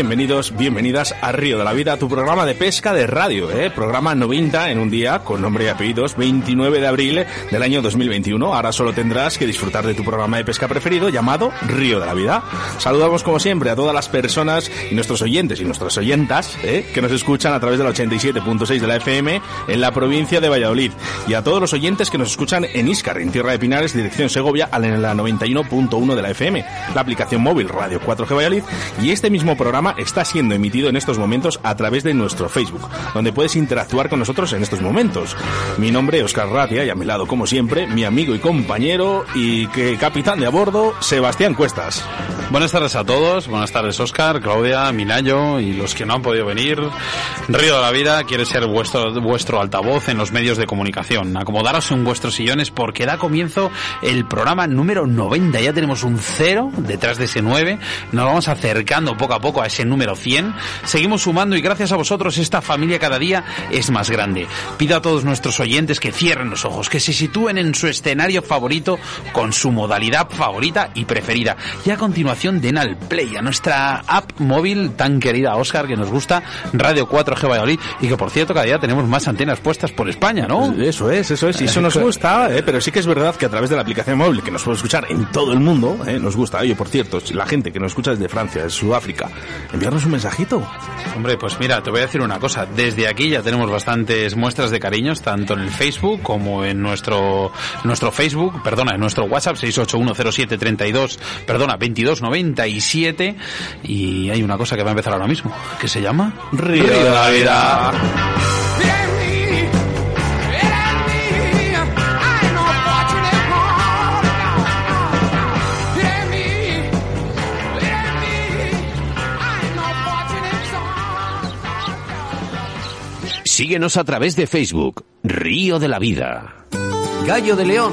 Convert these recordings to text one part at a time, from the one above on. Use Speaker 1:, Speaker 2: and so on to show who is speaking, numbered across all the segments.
Speaker 1: Bienvenidos, bienvenidas a Río de la Vida, tu programa de pesca de radio, ¿eh? programa 90 en un día con nombre y apellidos, 29 de abril del año 2021. Ahora solo tendrás que disfrutar de tu programa de pesca preferido llamado Río de la Vida. Saludamos como siempre a todas las personas y nuestros oyentes y nuestras oyentas ¿eh? que nos escuchan a través del 87.6 de la FM en la provincia de Valladolid y a todos los oyentes que nos escuchan en Iscar, en Tierra de Pinares, dirección Segovia, en la 91.1 de la FM, la aplicación móvil Radio 4G Valladolid y este mismo programa está siendo emitido en estos momentos a través de nuestro Facebook, donde puedes interactuar con nosotros en estos momentos. Mi nombre es Oscar Ratia y a mi lado, como siempre, mi amigo y compañero y que capitán de a bordo, Sebastián Cuestas.
Speaker 2: Buenas tardes a todos, buenas tardes Oscar, Claudia, Minayo y los que no han podido venir. Río de la Vida quiere ser vuestro, vuestro altavoz en los medios de comunicación. Acomodaros en vuestros sillones porque da comienzo el programa número 90. Ya tenemos un cero detrás de ese 9. Nos vamos acercando poco a poco a ese número 100. Seguimos sumando y gracias a vosotros esta familia cada día es más grande. Pido a todos nuestros oyentes que cierren los ojos, que se sitúen en su escenario favorito con su modalidad favorita y preferida. Y a continuación den al play a nuestra app móvil tan querida Oscar que nos gusta, Radio 4G Valladolid y que por cierto cada día tenemos más antenas puestas por España, ¿no?
Speaker 1: Eso es, eso es, y eso nos gusta, ¿eh? pero sí que es verdad que a través de la aplicación móvil que nos puede escuchar en todo el mundo, ¿eh? nos gusta. Oye, por cierto, la gente que nos escucha desde Francia, desde Sudáfrica, enviarnos un mensajito.
Speaker 2: Hombre, pues mira, te voy a decir una cosa. Desde aquí ya tenemos bastantes muestras de cariños, tanto en el Facebook como en nuestro nuestro Facebook, perdona, en nuestro WhatsApp 6810732, perdona, 2297 y hay una cosa que va a empezar ahora mismo, que se llama
Speaker 1: Río, Río de la Vida.
Speaker 3: Síguenos a través de Facebook, Río de la Vida. Gallo de León,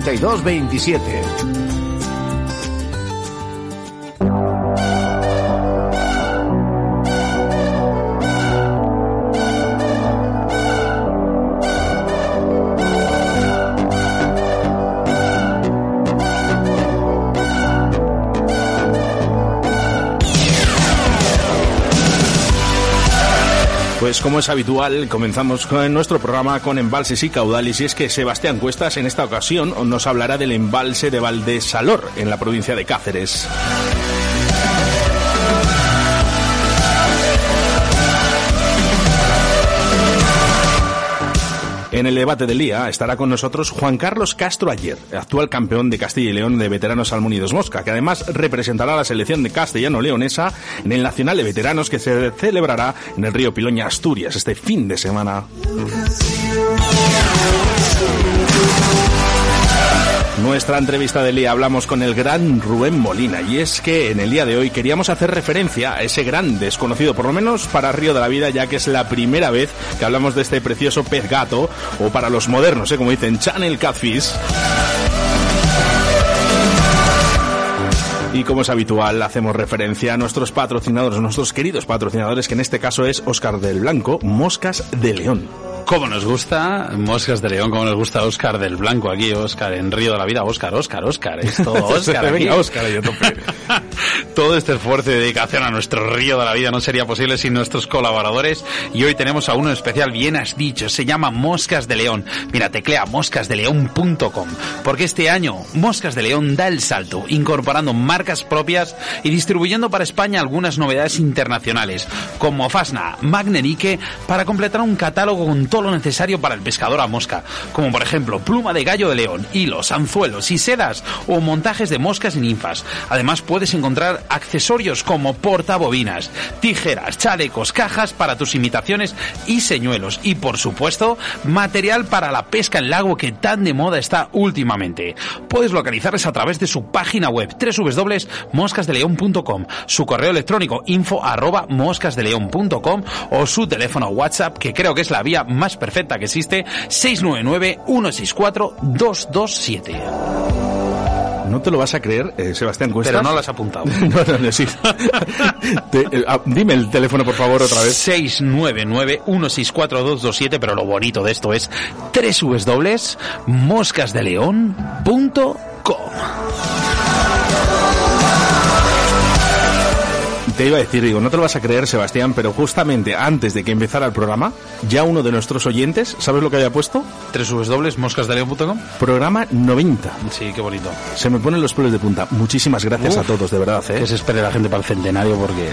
Speaker 3: 42
Speaker 1: como es habitual, comenzamos con nuestro programa con embalses y caudales y es que Sebastián Cuestas en esta ocasión nos hablará del embalse de Valdesalor en la provincia de Cáceres. En el debate del día estará con nosotros Juan Carlos Castro Ayer, actual campeón de Castilla y León de veteranos Almunidos Mosca, que además representará a la selección de castellano-leonesa en el Nacional de Veteranos que se celebrará en el río Piloña, Asturias, este fin de semana. Nuestra entrevista del día hablamos con el gran Rubén Molina y es que en el día de hoy queríamos hacer referencia a ese gran desconocido, por lo menos para Río de la Vida, ya que es la primera vez que hablamos de este precioso pez gato o para los modernos, ¿eh? como dicen, Channel Catfish. Y como es habitual, hacemos referencia a nuestros patrocinadores, nuestros queridos patrocinadores, que en este caso es Oscar del Blanco, Moscas de León.
Speaker 2: Como nos gusta, Moscas de León, como nos gusta Oscar del Blanco aquí, Oscar en Río de la Vida, Oscar, Oscar, Oscar, es todo Oscar.
Speaker 1: Venga, Oscar, yo
Speaker 2: todo este esfuerzo y dedicación a nuestro Río de la Vida no sería posible sin nuestros colaboradores y hoy tenemos a uno especial, bien has dicho, se llama Moscas de León. Mira, teclea moscasdeleón.com porque este año Moscas de León da el salto, incorporando marcas marcas propias y distribuyendo para España algunas novedades internacionales, como Fasna, Magnerique, para completar un catálogo con todo lo necesario para el pescador a mosca, como por ejemplo pluma de gallo de león, hilos, anzuelos y sedas o montajes de moscas y ninfas. Además puedes encontrar accesorios como portabobinas, tijeras, chalecos, cajas para tus imitaciones y señuelos y por supuesto material para la pesca en lago que tan de moda está últimamente. Puedes localizarles a través de su página web www.moscasdeleon.com, su correo electrónico info arroba moscasdeleon.com o su teléfono WhatsApp que creo que es la vía más perfecta que existe 699 164 227.
Speaker 1: No te lo vas a creer, eh, Sebastián Cuestas.
Speaker 2: Pero no lo has apuntado.
Speaker 1: no, no, no, sí. Te- eh, ah, dime el teléfono, por favor, otra vez.
Speaker 2: 699-164-227, pero lo bonito de esto es www.moscasdeleon.com.
Speaker 1: Te iba a decir, digo, no te lo vas a creer, Sebastián, pero justamente antes de que empezara el programa, ya uno de nuestros oyentes, ¿sabes lo que había puesto?
Speaker 2: www.moscasdeleon.com.
Speaker 1: Programa 90.
Speaker 2: Sí, qué bonito.
Speaker 1: Se me ponen los pelos de punta. Muchísimas gracias
Speaker 2: Uf.
Speaker 1: a todos, de verdad, ¿eh?
Speaker 2: Que se espere la gente para el centenario porque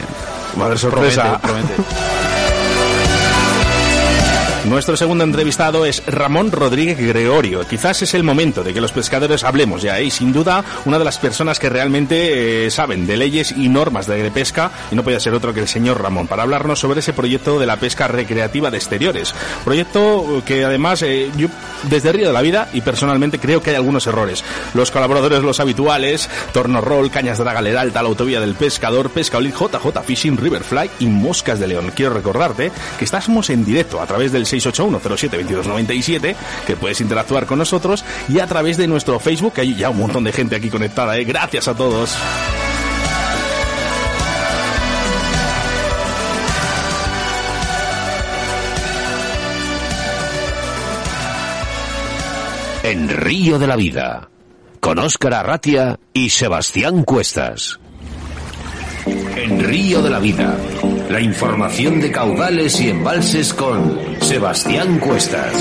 Speaker 1: Va a haber
Speaker 2: promete,
Speaker 1: sorpresa.
Speaker 2: promete.
Speaker 1: Nuestro segundo entrevistado es Ramón Rodríguez Gregorio. Quizás es el momento de que los pescadores hablemos ya, ¿eh? y sin duda una de las personas que realmente eh, saben de leyes y normas de pesca, y no puede ser otro que el señor Ramón, para hablarnos sobre ese proyecto de la pesca recreativa de exteriores. Proyecto que además eh, yo desde Río de la Vida y personalmente creo que hay algunos errores. Los colaboradores, los habituales, Torno Roll, Cañas de la Galera Alta, la Autovía del Pescador, Pesca Olid, JJ Fishing, Riverfly y Moscas de León. Quiero recordarte que estamos en directo a través del 681-07-2297, que puedes interactuar con nosotros, y a través de nuestro Facebook, hay ya un montón de gente aquí conectada. ¿eh? Gracias a todos.
Speaker 3: En Río de la Vida, con Óscar Arratia y Sebastián Cuestas. En Río de la Vida, la información de caudales y embalses con Sebastián Cuestas.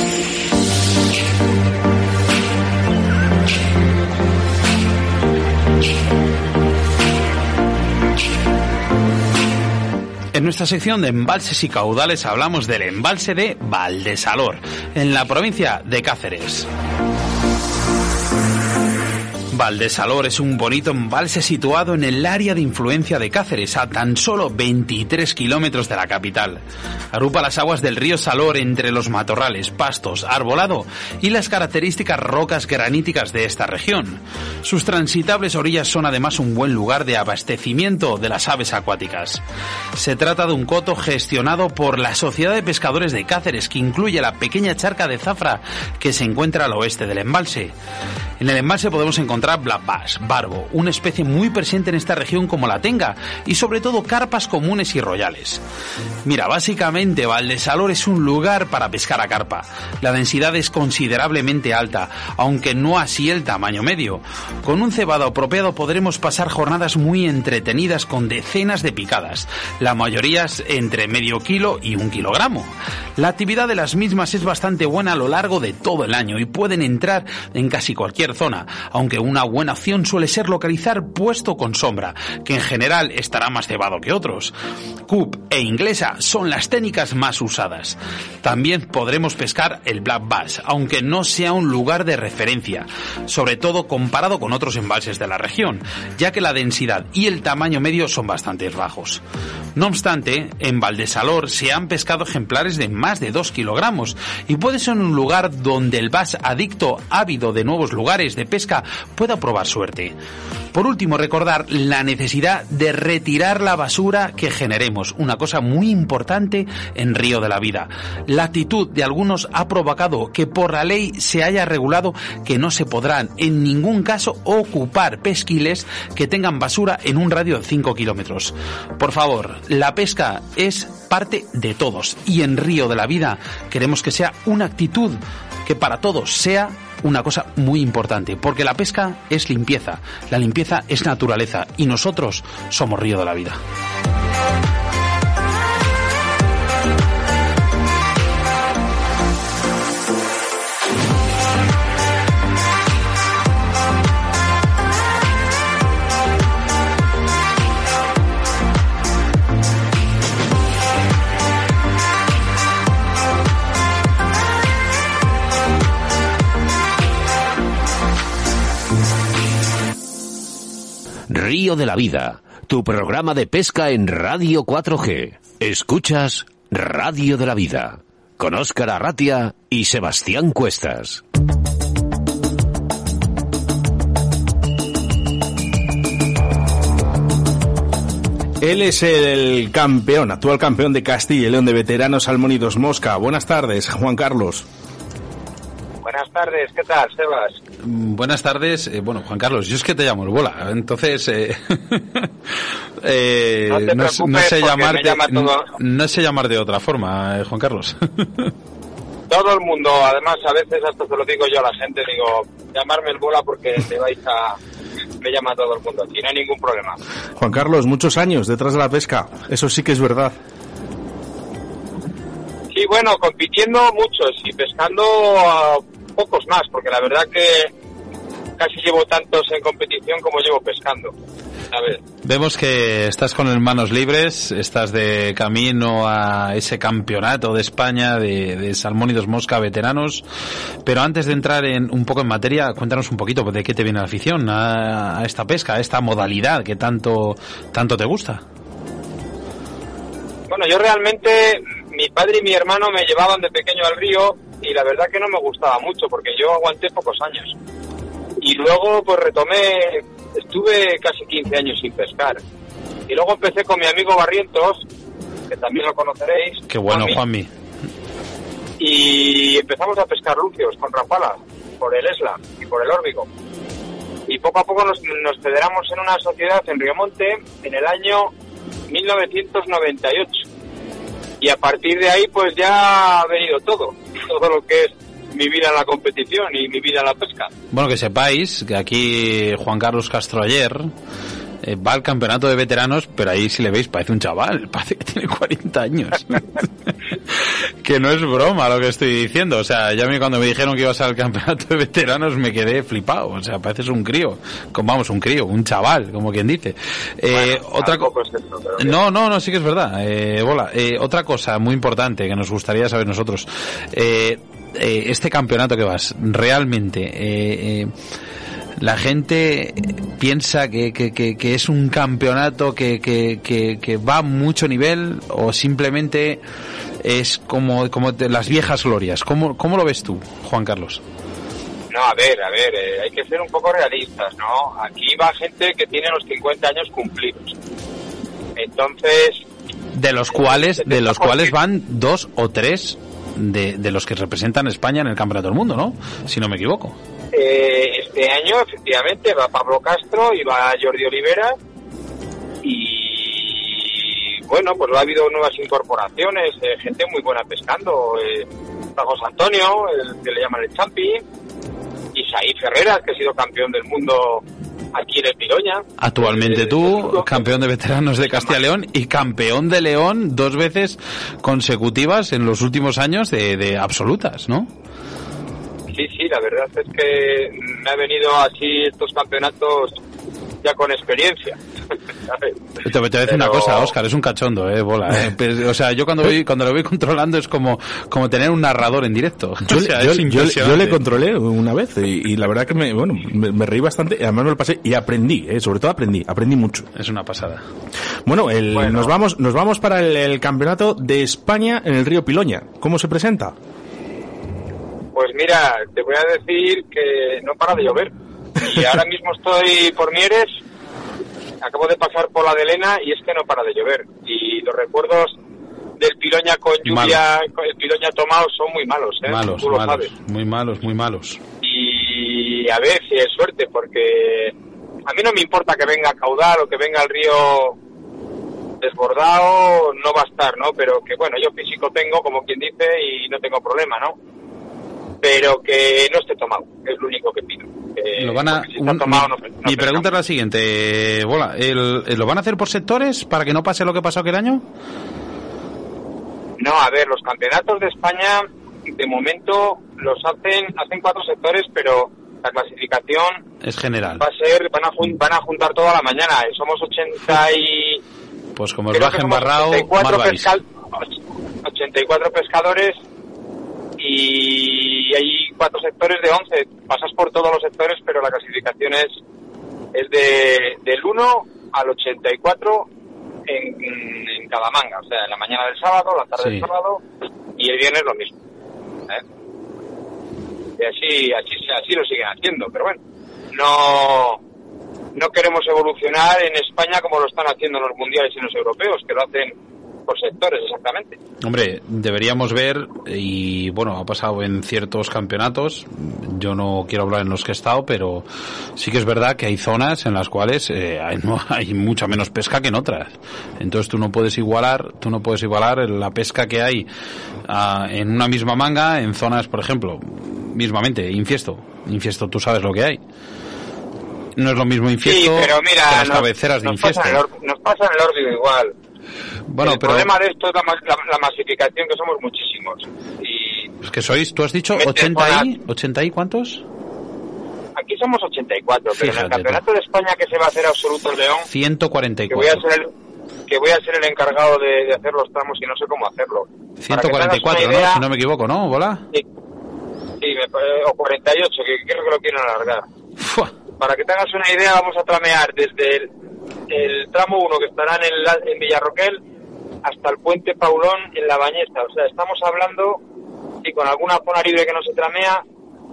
Speaker 2: En nuestra sección de embalses y caudales hablamos del embalse de Valdesalor, en la provincia de Cáceres. Valdesalor es un bonito embalse situado en el área de influencia de Cáceres, a tan solo 23 kilómetros de la capital. Agrupa las aguas del río Salor entre los matorrales, pastos, arbolado y las características rocas graníticas de esta región. Sus transitables orillas son además un buen lugar de abastecimiento de las aves acuáticas. Se trata de un coto gestionado por la Sociedad de Pescadores de Cáceres, que incluye la pequeña charca de Zafra que se encuentra al oeste del embalse. En el embalse podemos encontrar black bass, barbo, una especie muy presente en esta región como la tenga, y sobre todo carpas comunes y royales. Mira, básicamente Valdesalor es un lugar para pescar a carpa. La densidad es considerablemente alta, aunque no así el tamaño medio. Con un cebado apropiado podremos pasar jornadas muy entretenidas con decenas de picadas, la mayoría es entre medio kilo y un kilogramo. La actividad de las mismas es bastante buena a lo largo de todo el año y pueden entrar en casi cualquier zona, aunque una buena opción suele ser localizar puesto con sombra, que en general estará más cebado que otros. Coop e inglesa son las técnicas más usadas. También podremos pescar el black bass, aunque no sea un lugar de referencia, sobre todo comparado con otros embalses de la región, ya que la densidad y el tamaño medio son bastante bajos. No obstante, en Valdesalor se han pescado ejemplares de más de 2 kilogramos y puede ser un lugar donde el bass adicto ávido de nuevos lugares de pesca pueda probar suerte. Por último, recordar la necesidad de retirar la basura que generemos, una cosa muy importante en Río de la Vida. La actitud de algunos ha provocado que por la ley se haya regulado que no se podrán en ningún caso ocupar pesquiles que tengan basura en un radio de 5 kilómetros. Por favor, la pesca es parte de todos y en Río de la Vida queremos que sea una actitud que para todos sea una cosa muy importante, porque la pesca es limpieza, la limpieza es naturaleza y nosotros somos río de la vida.
Speaker 3: Río de la Vida, tu programa de pesca en Radio 4G. Escuchas Radio de la Vida, con Óscar Arratia y Sebastián Cuestas.
Speaker 1: Él es el campeón, actual campeón de Castilla y León de veteranos Salmónidos Mosca. Buenas tardes, Juan Carlos.
Speaker 4: Buenas tardes, ¿qué tal, Sebas?
Speaker 2: Mm, Buenas tardes. Eh, bueno, Juan Carlos, yo es que te llamo el bola. Entonces, eh, eh,
Speaker 4: No te
Speaker 2: no, sé
Speaker 4: porque
Speaker 2: llamarte,
Speaker 4: me llama todo-
Speaker 2: no sé llamar de otra forma, eh, Juan Carlos.
Speaker 4: Todo el mundo, además, a veces hasta se lo digo yo a la gente, digo, llamarme el bola porque te vais a... Me llama todo el mundo, aquí no hay ningún problema.
Speaker 1: Juan Carlos, muchos años detrás de la pesca. Eso sí que es verdad.
Speaker 4: Sí, bueno, compitiendo muchos y pescando ah, pocos más, porque la verdad que casi llevo tantos en competición como llevo pescando. ¿sabes?
Speaker 2: Vemos que estás con manos libres, estás de camino a ese campeonato de España de, de Salmónidos Mosca veteranos. Pero antes de entrar en un poco en materia, cuéntanos un poquito de qué te viene la afición a, a esta pesca, a esta modalidad que tanto, tanto te gusta.
Speaker 4: Bueno, yo realmente, mi padre y mi hermano me llevaban de pequeño al río y la verdad que no me gustaba mucho porque yo aguanté pocos años. Y luego pues retomé, estuve casi 15 años sin pescar. Y luego empecé con mi amigo Barrientos, que también lo conoceréis.
Speaker 2: Qué bueno,
Speaker 4: Juanmi. Y empezamos a pescar lucios con rapalas por el Esla y por el Órbigo. Y poco a poco nos, nos federamos en una sociedad en Riomonte en el año 1998. Y a partir de ahí pues ya ha venido todo, todo lo que es mi vida en la competición y mi vida en la pesca.
Speaker 2: Bueno, que sepáis que aquí Juan Carlos Castro ayer eh, va al campeonato de veteranos, pero ahí si le veis parece un chaval, parece que tiene 40 años. que no es broma lo que estoy diciendo. O sea, ya a mí cuando me dijeron que ibas al campeonato de veteranos me quedé flipado. O sea, pareces un crío. Como, vamos, un crío, un chaval, como quien dice. Eh,
Speaker 4: Bueno,
Speaker 2: otra
Speaker 4: es
Speaker 2: no, no, no, sí que es verdad. Eh, bola. Eh, otra cosa muy importante que nos gustaría saber nosotros. Eh, este campeonato que vas, realmente, eh, la gente piensa que, que, que, que es un campeonato que, que, que, va a mucho nivel o simplemente es como, como de las viejas glorias. ¿Cómo, ¿Cómo lo ves tú, Juan Carlos?
Speaker 4: No, a ver, a ver, eh, hay que ser un poco realistas, ¿no? Aquí va gente que tiene los 50 años cumplidos. Entonces,
Speaker 2: De los cuales, de los cuales van dos o tres de, de los que representan España en el Campeonato del Mundo, ¿no? Si no me equivoco.
Speaker 4: eh, este año efectivamente va Pablo Castro y va Jordi Olivera y bueno, pues ha habido nuevas incorporaciones, eh, gente muy buena pescando, eh, Antonio, el que le llaman el Champi, Isaí Ferreras, que ha sido campeón del mundo aquí en el Piroña.
Speaker 2: Actualmente
Speaker 4: Eh,
Speaker 2: tú,
Speaker 4: seguro.
Speaker 2: campeón de veteranos de Castilla y León y campeón de León dos veces consecutivas en los últimos años de, de absolutas, ¿no?
Speaker 4: Sí, sí, la verdad es que me ha venido así estos campeonatos ya con experiencia.
Speaker 2: Te, te voy a decir una
Speaker 4: Pero-
Speaker 2: cosa, Óscar, es un cachondo, eh, bola. eh. Pues, o sea, yo cuando voy, cuando lo voy controlando es como, como tener un narrador en directo.
Speaker 1: Yo,
Speaker 2: O sea,
Speaker 1: le- yo- yo- yo le controlé una vez y, y la verdad que me, bueno, me, me reí bastante, y además me lo pasé y aprendí, eh, sobre todo aprendí, aprendí mucho.
Speaker 2: Es una pasada.
Speaker 1: Bueno, el-
Speaker 4: Bueno.
Speaker 1: nos vamos nos vamos para el, el campeonato de España en el río Piloña. ¿Cómo se presenta?
Speaker 4: Pues mira, te voy a decir que no para de llover. Y ahora mismo estoy por Mieres, acabo de pasar por la de Elena y es que no para de llover. Y los recuerdos del Piloña con lluvia, con el Piloña tomado son muy malos, ¿eh?
Speaker 2: Malos,
Speaker 4: Tú lo
Speaker 2: malos,
Speaker 4: sabes.
Speaker 2: muy malos, muy malos.
Speaker 4: y a ver si es suerte, porque a mí no me importa que venga caudal o que venga el río desbordado, no va a estar, ¿no? Pero que bueno, yo físico tengo, como quien dice, y no tengo problema, ¿no? Pero que no esté tomado, es lo único que pido. Que-
Speaker 2: Lo van a,
Speaker 4: si
Speaker 2: un-
Speaker 4: tomado,
Speaker 2: mi,
Speaker 4: no- no
Speaker 2: mi pregunta es la siguiente, Bola, el- ¿lo van a hacer por sectores para que no pase lo que pasó aquel año?
Speaker 4: No, a ver, los campeonatos de España de momento los hacen hacen cuatro sectores, pero la clasificación
Speaker 2: Es general.
Speaker 4: va a ser van a jun- van a juntar toda la mañana. eh, Somos 80 y
Speaker 2: Pues como os bajen barrao,
Speaker 4: 84,
Speaker 2: mal vais.
Speaker 4: pescal- 84 pescadores y hay cuatro sectores de 11. Pasas por todos los sectores, pero la clasificación es es de, del 1 al 84 en, en cada manga, o sea, en la mañana del sábado, la tarde
Speaker 2: Sí.
Speaker 4: del sábado y el viernes lo mismo. ¿eh? Y así, así, así lo siguen haciendo, pero bueno, no, no queremos evolucionar en España como lo están haciendo en los mundiales y en los europeos, que lo hacen por sectores exactamente.
Speaker 2: Hombre, deberíamos ver, y bueno, ha pasado en ciertos campeonatos, yo no quiero hablar en los que he estado, pero sí que es verdad que hay zonas en las cuales eh, hay, no- hay mucha menos pesca que en otras. Entonces tú no puedes igualar, tú no puedes igualar la pesca que hay ah, en una misma manga en zonas, por ejemplo, mismamente, infiesto. Infiesto, tú sabes lo que hay. No es lo mismo infiesto
Speaker 4: sí, pero
Speaker 2: que
Speaker 4: mira,
Speaker 2: las
Speaker 4: nos,
Speaker 2: cabeceras de
Speaker 4: nos
Speaker 2: infiesto.
Speaker 4: pasa el nos pasa en el órbigo igual.
Speaker 2: Bueno,
Speaker 4: el
Speaker 2: pero
Speaker 4: problema de esto es la, mas- la- la masificación, que somos muchísimos. Y
Speaker 2: es que sois, tú has dicho
Speaker 4: Mete
Speaker 2: 80 y, 80 y cuántos?
Speaker 4: aquí somos 84, pero en
Speaker 2: Fíjate
Speaker 4: el Campeonato de España que se va a hacer absoluto en León, que voy a
Speaker 2: 144.
Speaker 4: ser el, que voy a ser el encargado de, de hacer los tramos y no sé cómo hacerlo. Para que te hagas
Speaker 2: 144,
Speaker 4: una
Speaker 2: ¿no?
Speaker 4: idea-
Speaker 2: Si no me equivoco, ¿no? ¿Bola?
Speaker 4: Sí, sí, me pa- o 48, que creo que lo quieren alargar.
Speaker 2: Fua.
Speaker 4: Para que te hagas una idea, vamos a tramear desde el, el tramo 1 que estará en, el, en Villarroquel hasta el puente Paulón en La Bañeza. O sea, estamos hablando, y con alguna zona libre que no se tramea,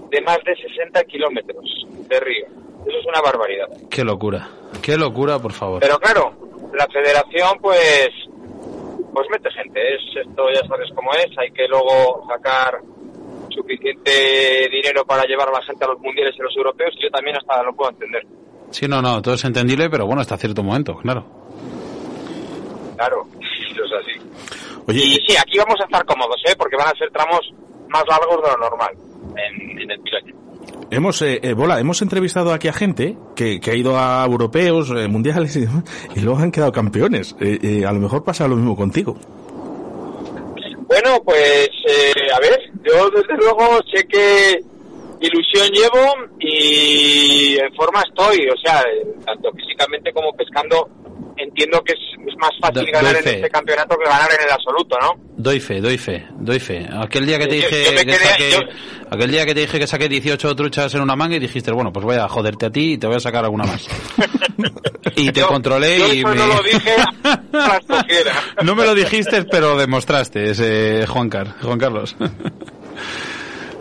Speaker 4: de más de 60 kilómetros de río. Eso es una barbaridad.
Speaker 2: Qué locura. Qué locura, por favor.
Speaker 4: Pero claro, la federación pues pues mete gente. Es esto ya sabes cómo es. Hay que luego sacar suficiente dinero para llevar a la gente a los mundiales y los europeos y yo también hasta lo puedo entender.
Speaker 2: Sí, no, no, todo es entendible, pero bueno, hasta cierto momento, claro.
Speaker 4: Claro, eso es así.
Speaker 1: Oye,
Speaker 4: Y sí, aquí vamos a estar cómodos, ¿eh? Porque van a ser tramos más largos de lo normal en, en el piloto.
Speaker 1: Hemos, eh, eh, Bola, hemos entrevistado aquí a gente que, que ha ido a europeos, eh, mundiales y demás, y luego han quedado campeones. Eh, eh, a lo mejor pasa lo mismo contigo.
Speaker 4: Bueno, pues eh, a ver, yo desde luego sé que ilusión llevo y en forma estoy, o sea, eh, tanto físicamente como pescando, entiendo que es, más fácil
Speaker 2: Do-
Speaker 4: ganar en
Speaker 2: fe.
Speaker 4: este campeonato que ganar en el absoluto, ¿no?
Speaker 2: Doy fe, doy fe, doy fe. Aquel día que te
Speaker 4: Yo-
Speaker 2: dije
Speaker 4: yo
Speaker 2: que
Speaker 4: quedé-
Speaker 2: saqué,
Speaker 4: yo-
Speaker 2: aquel día que te dije que saqué 18 truchas en una manga y dijiste, bueno, pues voy a joderte a ti y te voy a sacar alguna más. y te controlé y me...
Speaker 4: no lo dije
Speaker 2: me lo dijiste, pero demostraste, ese Juan, Car Juan Carlos.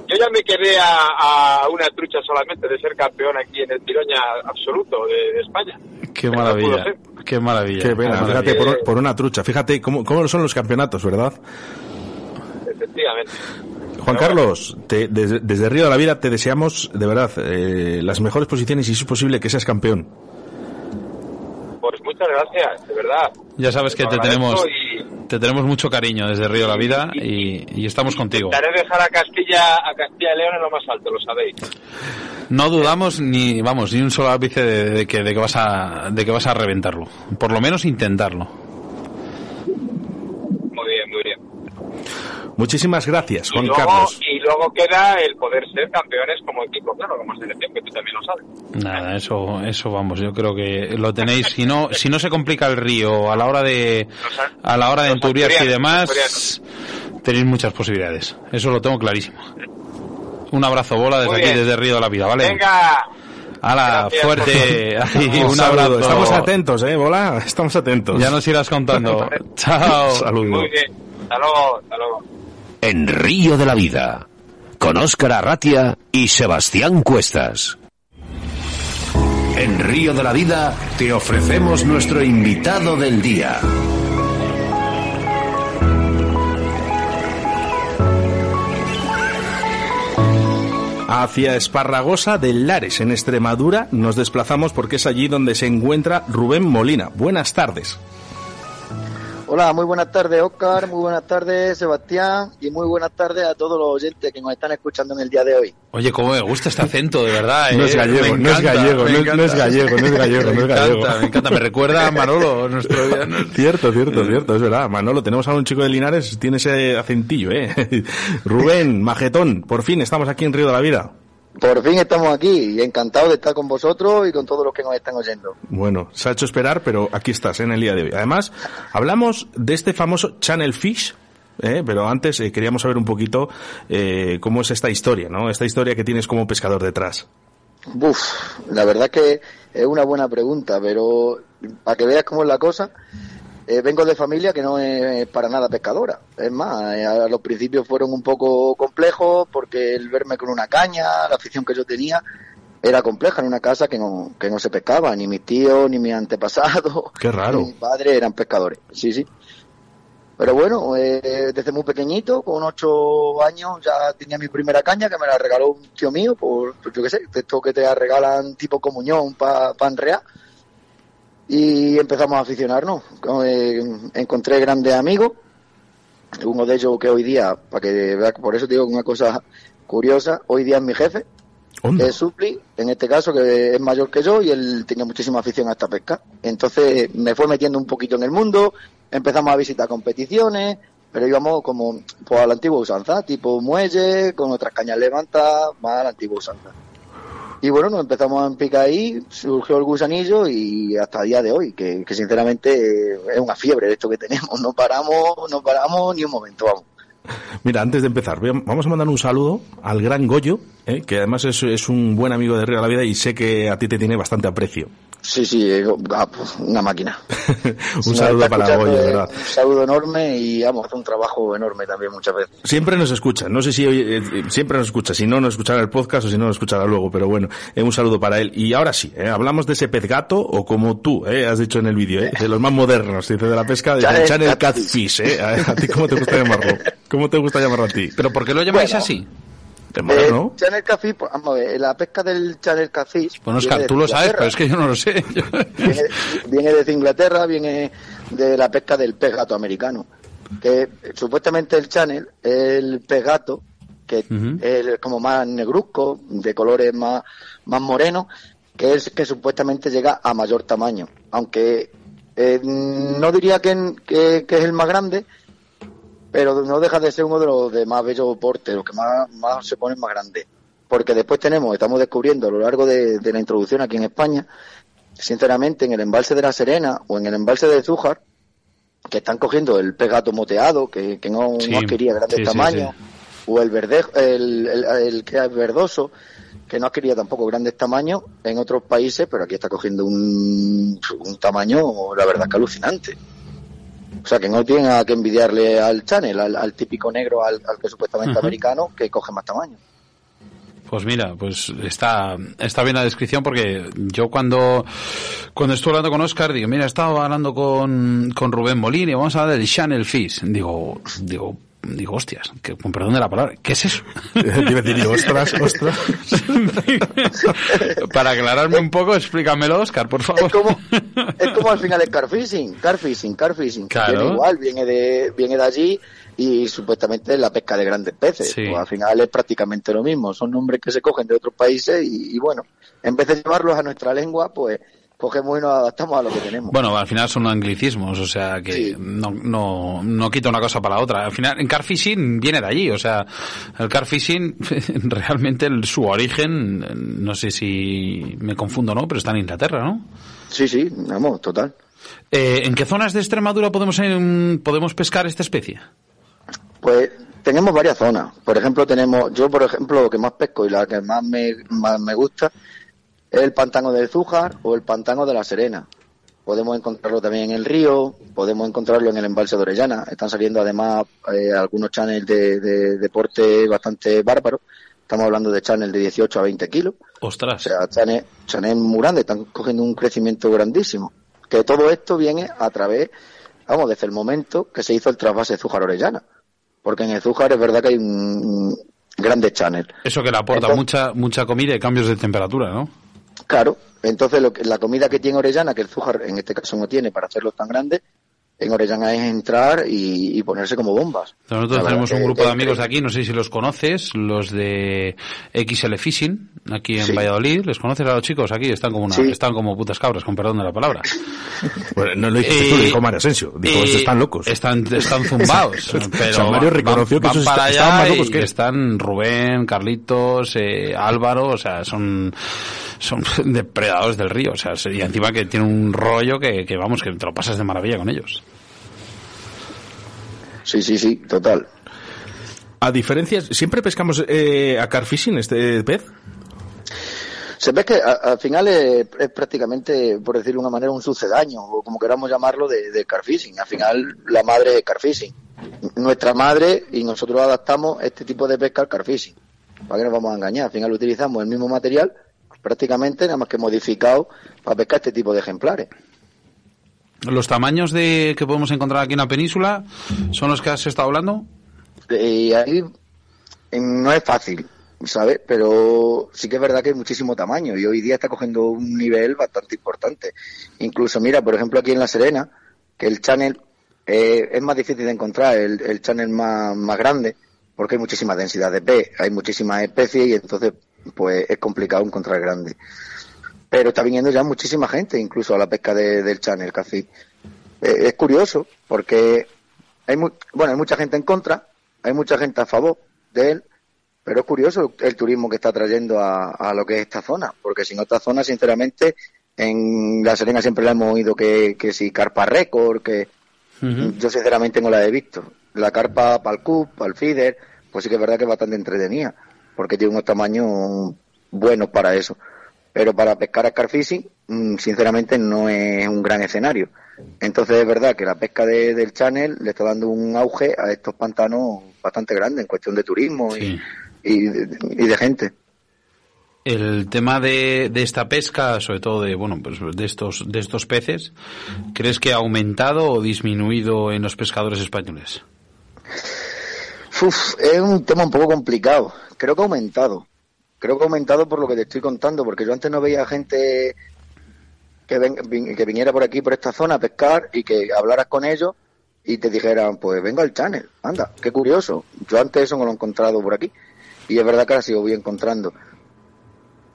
Speaker 4: Yo ya me quedé a, a una trucha solamente de ser campeón aquí en el Tiroña absoluto de, de España.
Speaker 2: Qué
Speaker 4: no
Speaker 2: maravilla, qué maravilla.
Speaker 1: Qué pena, fíjate, por, por una trucha. Fíjate cómo, cómo son los campeonatos, ¿verdad?
Speaker 4: Efectivamente.
Speaker 1: Juan Carlos, te- desde, desde Río de la Vida te deseamos, de verdad, eh, las mejores posiciones y si es posible que seas campeón.
Speaker 4: Pues muchas gracias, de verdad.
Speaker 2: Ya sabes que te tenemos,
Speaker 4: y-
Speaker 2: te tenemos mucho cariño desde Río de la Vida y, y estamos contigo.
Speaker 4: Intentaré dejar a Castilla, a Castilla y León en lo más alto, lo sabéis.
Speaker 2: No dudamos ni, vamos, ni un solo ápice de, de que, de que vas a, de que vas a reventarlo. Por lo menos intentarlo.
Speaker 4: Muy bien, muy bien.
Speaker 1: Muchísimas gracias,
Speaker 4: Y
Speaker 1: Juan
Speaker 4: luego,
Speaker 1: Carlos.
Speaker 4: y luego queda el poder ser campeones como equipo, claro, como selección, que tú también lo sabes.
Speaker 2: Nada, eso, eso vamos, yo creo que lo tenéis. Si no, si no se complica el río a la hora de, a la hora de
Speaker 4: Los
Speaker 2: enturiarse y demás, tenéis muchas posibilidades. Eso lo tengo clarísimo. Un abrazo, bola, desde aquí, desde Río de la Vida, ¿vale?
Speaker 4: Venga,
Speaker 2: Hala, fuerte. Ahí,
Speaker 1: Un
Speaker 2: abrazo.
Speaker 1: Estamos atentos, ¿eh, Bola? Estamos atentos.
Speaker 2: Ya nos irás contando. Chao.
Speaker 1: Saludos.
Speaker 4: muy bien. Hasta luego, hasta luego.
Speaker 3: En Río de la Vida, con Óscar Arratia y Sebastián Cuestas. En Río de la Vida te ofrecemos nuestro invitado del día.
Speaker 1: Hacia Esparragosa de Lares, en Extremadura, nos desplazamos porque es allí donde se encuentra Rubén Molina. Buenas tardes.
Speaker 5: Hola, muy buenas tardes, Oscar, muy buenas tardes, Sebastián, y muy buenas tardes a todos los oyentes que nos están escuchando en el día de hoy.
Speaker 2: Oye, cómo me gusta este acento, de verdad.
Speaker 1: No
Speaker 2: eh.
Speaker 1: es gallego,
Speaker 2: Me
Speaker 1: no es gallego,
Speaker 2: me
Speaker 1: no es-
Speaker 2: encanta.
Speaker 1: no es gallego, no es gallego, no es
Speaker 2: Me
Speaker 1: gallego.
Speaker 2: encanta, me encanta. Me recuerda a Manolo, nuestro...
Speaker 1: Cierto, cierto, cierto, es verdad. Manolo, tenemos a un chico de Linares, tiene ese acentillo, ¿eh? Rubén, majetón, por fin estamos aquí en Río de la Vida.
Speaker 5: Por fin estamos aquí y encantado de estar con vosotros y con todos los que nos están oyendo.
Speaker 1: Bueno, se ha hecho esperar, pero aquí estás ¿eh? en el día de hoy. Además, hablamos de este famoso Channel Fish, ¿eh? pero antes eh, queríamos saber un poquito eh, cómo es esta historia, ¿no? Esta historia que tienes como pescador detrás.
Speaker 5: Uf, la verdad que es una buena pregunta, pero para que veas cómo es la cosa, eh, vengo de familia que no es para nada pescadora. Es más, eh, a los principios fueron un poco complejos porque el verme con una caña, la afición que yo tenía, era compleja en una casa que no, que no se pescaba. Ni mis tíos, ni mis antepasados,
Speaker 1: Qué raro.
Speaker 5: ni mi padre eran pescadores. Sí, sí. Pero bueno, eh, desde muy pequeñito, con ocho años, ya tenía mi primera caña que me la regaló un tío mío, por, por yo qué sé, de esto que te regalan tipo comunión para pa enrear. Y empezamos a aficionarnos. Eh, encontré grandes amigos, uno de ellos que hoy día, para que por eso te digo una cosa curiosa, hoy día es mi jefe,
Speaker 1: Onda.
Speaker 5: es Supli, en este caso, que es mayor que yo y él tenía muchísima afición a esta pesca. Entonces me fue metiendo un poquito en el mundo, empezamos a visitar competiciones, pero íbamos como pues, a la antigua usanza, tipo muelle, con otras cañas levantadas, más a la antigua usanza. Y bueno, nos empezamos a empicar ahí, surgió el gusanillo y hasta el día de hoy, que, sinceramente es una fiebre esto que tenemos, no paramos, no paramos ni un momento, vamos.
Speaker 1: Mira, antes de empezar, vamos a mandar un saludo al gran Goyo, ¿eh? que además es, es un buen amigo de Río de la Vida y sé que a ti te tiene bastante aprecio.
Speaker 5: Sí, sí, eh, ah, una máquina.
Speaker 1: un saludo para Goyo, de
Speaker 5: eh,
Speaker 1: verdad.
Speaker 5: Un saludo enorme y vamos, hace un trabajo enorme también muchas veces.
Speaker 1: Siempre nos escucha, no sé si hoy, eh, siempre nos escucha, si no nos escuchará el podcast o si no nos escuchará luego, pero bueno, eh, un saludo para él. Y ahora sí, eh, hablamos de ese pez gato o como tú eh, has dicho en el vídeo, eh, de los más modernos, dice de la pesca, de
Speaker 5: Channel
Speaker 1: Channel
Speaker 5: Catfish.
Speaker 1: Catfish. Eh. ¿A, a ti cómo te gusta llamarlo? ¿Cómo te gusta llamarlo a ti?
Speaker 2: ¿Pero por qué lo llamáis
Speaker 5: Bueno.
Speaker 2: así?
Speaker 5: Eh, Channel Catfish, pues, vamos a ver, la pesca del Channel Catfish.
Speaker 2: Bueno, Oscar, tú lo sabes, pero es que yo no lo sé.
Speaker 5: viene, viene desde Inglaterra, viene de la pesca del pez gato americano. Que supuestamente el channel es el pez gato, que
Speaker 2: Ujú.
Speaker 5: es el- como más negruzco, de colores más, más morenos, que es que supuestamente llega a mayor tamaño. Aunque eh, no diría que, que- que es el más grande, pero no deja de ser uno de los de más bellos portes, los que más, más se ponen más grandes. Porque después tenemos, estamos descubriendo a lo largo de, de la introducción aquí en España, sinceramente, en el embalse de la Serena o en el embalse de Zújar, que están cogiendo el pegato moteado, que, que no,
Speaker 2: Sí,
Speaker 5: no adquiría grandes
Speaker 2: sí, sí,
Speaker 5: tamaños, o el verde, el, el, el que es verdoso, que no adquiría tampoco grandes tamaños en otros países, pero aquí está cogiendo un, un tamaño, la verdad, que alucinante. O sea, que no tienen a que envidiarle al Channel, al, al típico negro, al, al que supuestamente
Speaker 2: Ujú.
Speaker 5: americano, que coge más tamaño.
Speaker 2: Pues mira, pues está, está bien la descripción porque yo cuando, cuando estuve hablando con Oscar, digo, mira, estaba hablando con, con Rubén Molina y vamos a hablar del Channel Fish. Digo, digo, digo, hostias, que, con perdón de la palabra, ¿qué es eso?
Speaker 1: Decir ostras, ostras.
Speaker 2: Para aclararme un poco, explícamelo, Oscar, por favor.
Speaker 5: Es como, es como al final el carfishing, carfishing, carfishing.
Speaker 2: Claro.
Speaker 5: Viene igual, viene de, viene de allí y supuestamente es la pesca de grandes peces.
Speaker 2: Sí.
Speaker 5: Pues al final es prácticamente lo mismo. Son nombres que se cogen de otros países y, y bueno, en vez de llevarlos a nuestra lengua, pues cogemos y nos adaptamos a lo que tenemos.
Speaker 2: Bueno, al final son anglicismos, o sea que
Speaker 5: Sí.
Speaker 2: no, no, no quita una cosa para la otra. Al final, en carfishing viene de allí, o sea, el carfishing realmente el- su origen, no sé si me confundo o no, pero está en Inglaterra, ¿no?
Speaker 5: Sí, sí, vamos, total.
Speaker 2: Eh, ¿En qué zonas de Extremadura podemos, em, podemos pescar esta especie?
Speaker 5: Pues tenemos varias zonas. Por ejemplo, tenemos, yo por ejemplo, lo que más pesco y la que más me, más me gusta el pantano del Zújar o el pantano de la Serena. Podemos encontrarlo también en el río, podemos encontrarlo en el embalse de Orellana. Están saliendo además eh, algunos channels de, de deporte bastante bárbaros. Estamos hablando de channels de 18 a 20 kilos. O
Speaker 2: Ostras.
Speaker 5: sea, channels, channels muy grandes, están cogiendo un crecimiento grandísimo. Que todo esto viene a través, vamos, desde el momento que se hizo el trasvase Zújar-Orellana. Porque en el Zújar es verdad que hay un, un grandes channels.
Speaker 2: Eso que le aporta
Speaker 5: Entonces-
Speaker 2: mucha mucha comida y cambios de temperatura, ¿no?
Speaker 5: Claro, entonces lo que, la comida que tiene Orellana, que el Zújar en este caso no tiene para hacerlos tan grandes, en Orellana es entrar y, y ponerse como bombas.
Speaker 2: Nosotros
Speaker 5: verdad
Speaker 2: tenemos un grupo de amigos
Speaker 5: increíble.
Speaker 2: aquí, no sé si los conoces, los de XL Fishing, aquí en
Speaker 5: Sí.
Speaker 2: Valladolid. ¿Les conoces a los chicos? Aquí están como una,
Speaker 5: Sí.
Speaker 2: están como putas cabras, con perdón de la palabra.
Speaker 1: Bueno, no lo dijiste tú, dijo Mario Asensio. Dijo,
Speaker 2: Eh,
Speaker 1: "Estos están locos.
Speaker 2: Están, están zumbados. pero
Speaker 1: O sea, Mario
Speaker 2: van-
Speaker 1: reconoció que
Speaker 2: van
Speaker 1: esos
Speaker 2: para
Speaker 1: estaban
Speaker 2: allá
Speaker 1: más locos
Speaker 2: y
Speaker 1: que
Speaker 2: están Rubén, Carlitos, eh, Álvaro, o sea, son, son depredadores del río. O sea, y encima que tiene un rollo que, que vamos, que te lo pasas de maravilla con ellos.
Speaker 5: Sí, sí, sí, total.
Speaker 1: A diferencia, ¿siempre pescamos eh, a carfishing este pez?
Speaker 5: Se ve que al final es, prácticamente, por decirlo de una manera, un sucedaño, o como queramos llamarlo, de, de carfishing. Al final la madre es carfishing. Nuestra madre y nosotros adaptamos este tipo de pesca al carfishing. ¿Para qué nos vamos a engañar? Al final utilizamos el mismo material, prácticamente nada más que modificado para pescar este tipo de ejemplares.
Speaker 2: ¿Los tamaños de que podemos encontrar aquí en la península son los que has estado hablando?
Speaker 5: Ahí no es fácil, ¿sabes? Pero sí que es verdad que hay muchísimo tamaño y hoy día está cogiendo un nivel bastante importante. Incluso, mira, por ejemplo, aquí en La Serena, que el channel eh, es más difícil de encontrar, el, el channel más, grande, porque hay muchísima densidad de pez, hay muchísimas especies y entonces pues es complicado encontrar grande. Pero está viniendo ya muchísima gente, incluso a la pesca del channel casi. Eh, es curioso, porque hay, bueno, hay mucha gente en contra, hay mucha gente a favor de él, pero es curioso el turismo que está trayendo a, lo que es esta zona, porque sin esta zona, sinceramente, en La Serena siempre le hemos oído que, que si carpa récord, que yo sinceramente no la he visto. La carpa para el CUP, para el feeder, pues sí que es verdad que es bastante entretenida, porque tiene unos tamaños buenos para eso pero para pescar a carfishing, mm, sinceramente, no es un gran escenario. Entonces es verdad que la pesca del channel le está dando un auge a estos pantanos bastante grandes en cuestión de turismo y, de, gente.
Speaker 2: El tema de, esta pesca, sobre todo de bueno, pues de estos de estos peces, ¿crees que ha aumentado o disminuido en los pescadores españoles?
Speaker 5: es un tema un poco complicado. Creo que ha aumentado creo que ha aumentado por lo que te estoy contando, porque yo antes no veía gente que, que viniera por aquí, por esta zona a pescar y que hablaras con ellos y te dijeran, pues vengo al channel, anda, qué curioso. Yo antes eso no lo he encontrado por aquí y es verdad que ahora sí lo voy encontrando.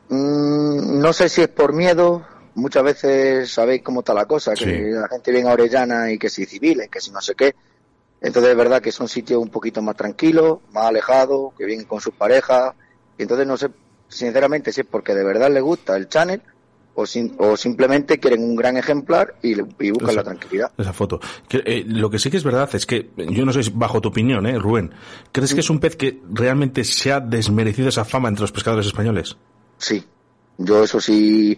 Speaker 5: Mm, no sé si es por miedo, muchas veces sabéis cómo está la cosa, que la gente viene a Orellana y que si civiles, que si no sé qué. Entonces es verdad que son sitios un poquito más tranquilos, más alejados, que vienen con sus parejas, y entonces no sé, sinceramente, si es porque de verdad les gusta el channel o, o simplemente quieren un gran ejemplar y, buscan la tranquilidad.
Speaker 1: Esa foto. Eh, lo que sí que es verdad es que, yo no sé, bajo tu opinión, ¿eh, Rubén, ¿crees que es un pez que realmente se ha desmerecido esa fama entre los pescadores españoles?
Speaker 5: Sí, yo eso sí,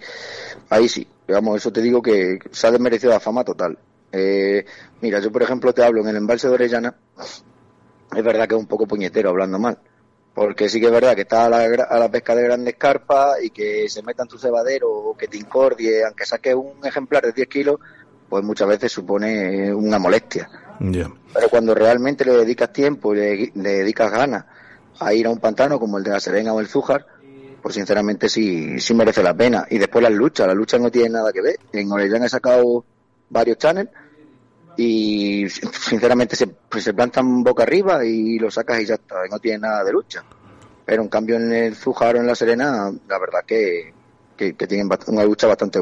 Speaker 5: ahí sí, digamos, eso te digo que se ha desmerecido la fama total. Eh, mira, yo por ejemplo te hablo en el embalse de Orellana, es verdad que es un poco puñetero hablando mal, porque sí que es verdad que está a la, pesca de grandes carpas y que se meta en tu cebadero o que te incordie, aunque saques un ejemplar de 10 kilos, pues muchas veces supone una molestia. Pero cuando realmente le dedicas tiempo y le, dedicas ganas a ir a un pantano como el de la Serena o el Zújar, pues sinceramente sí, sí merece la pena. Y después las luchas, las luchas no tienen nada que ver. En Orellana he sacado varios channels y sinceramente se, pues se plantan boca arriba y lo sacas y ya está, no tiene nada de lucha. Pero en cambio en el Zujaro, en la Serena, la verdad que, que, tienen una lucha bastante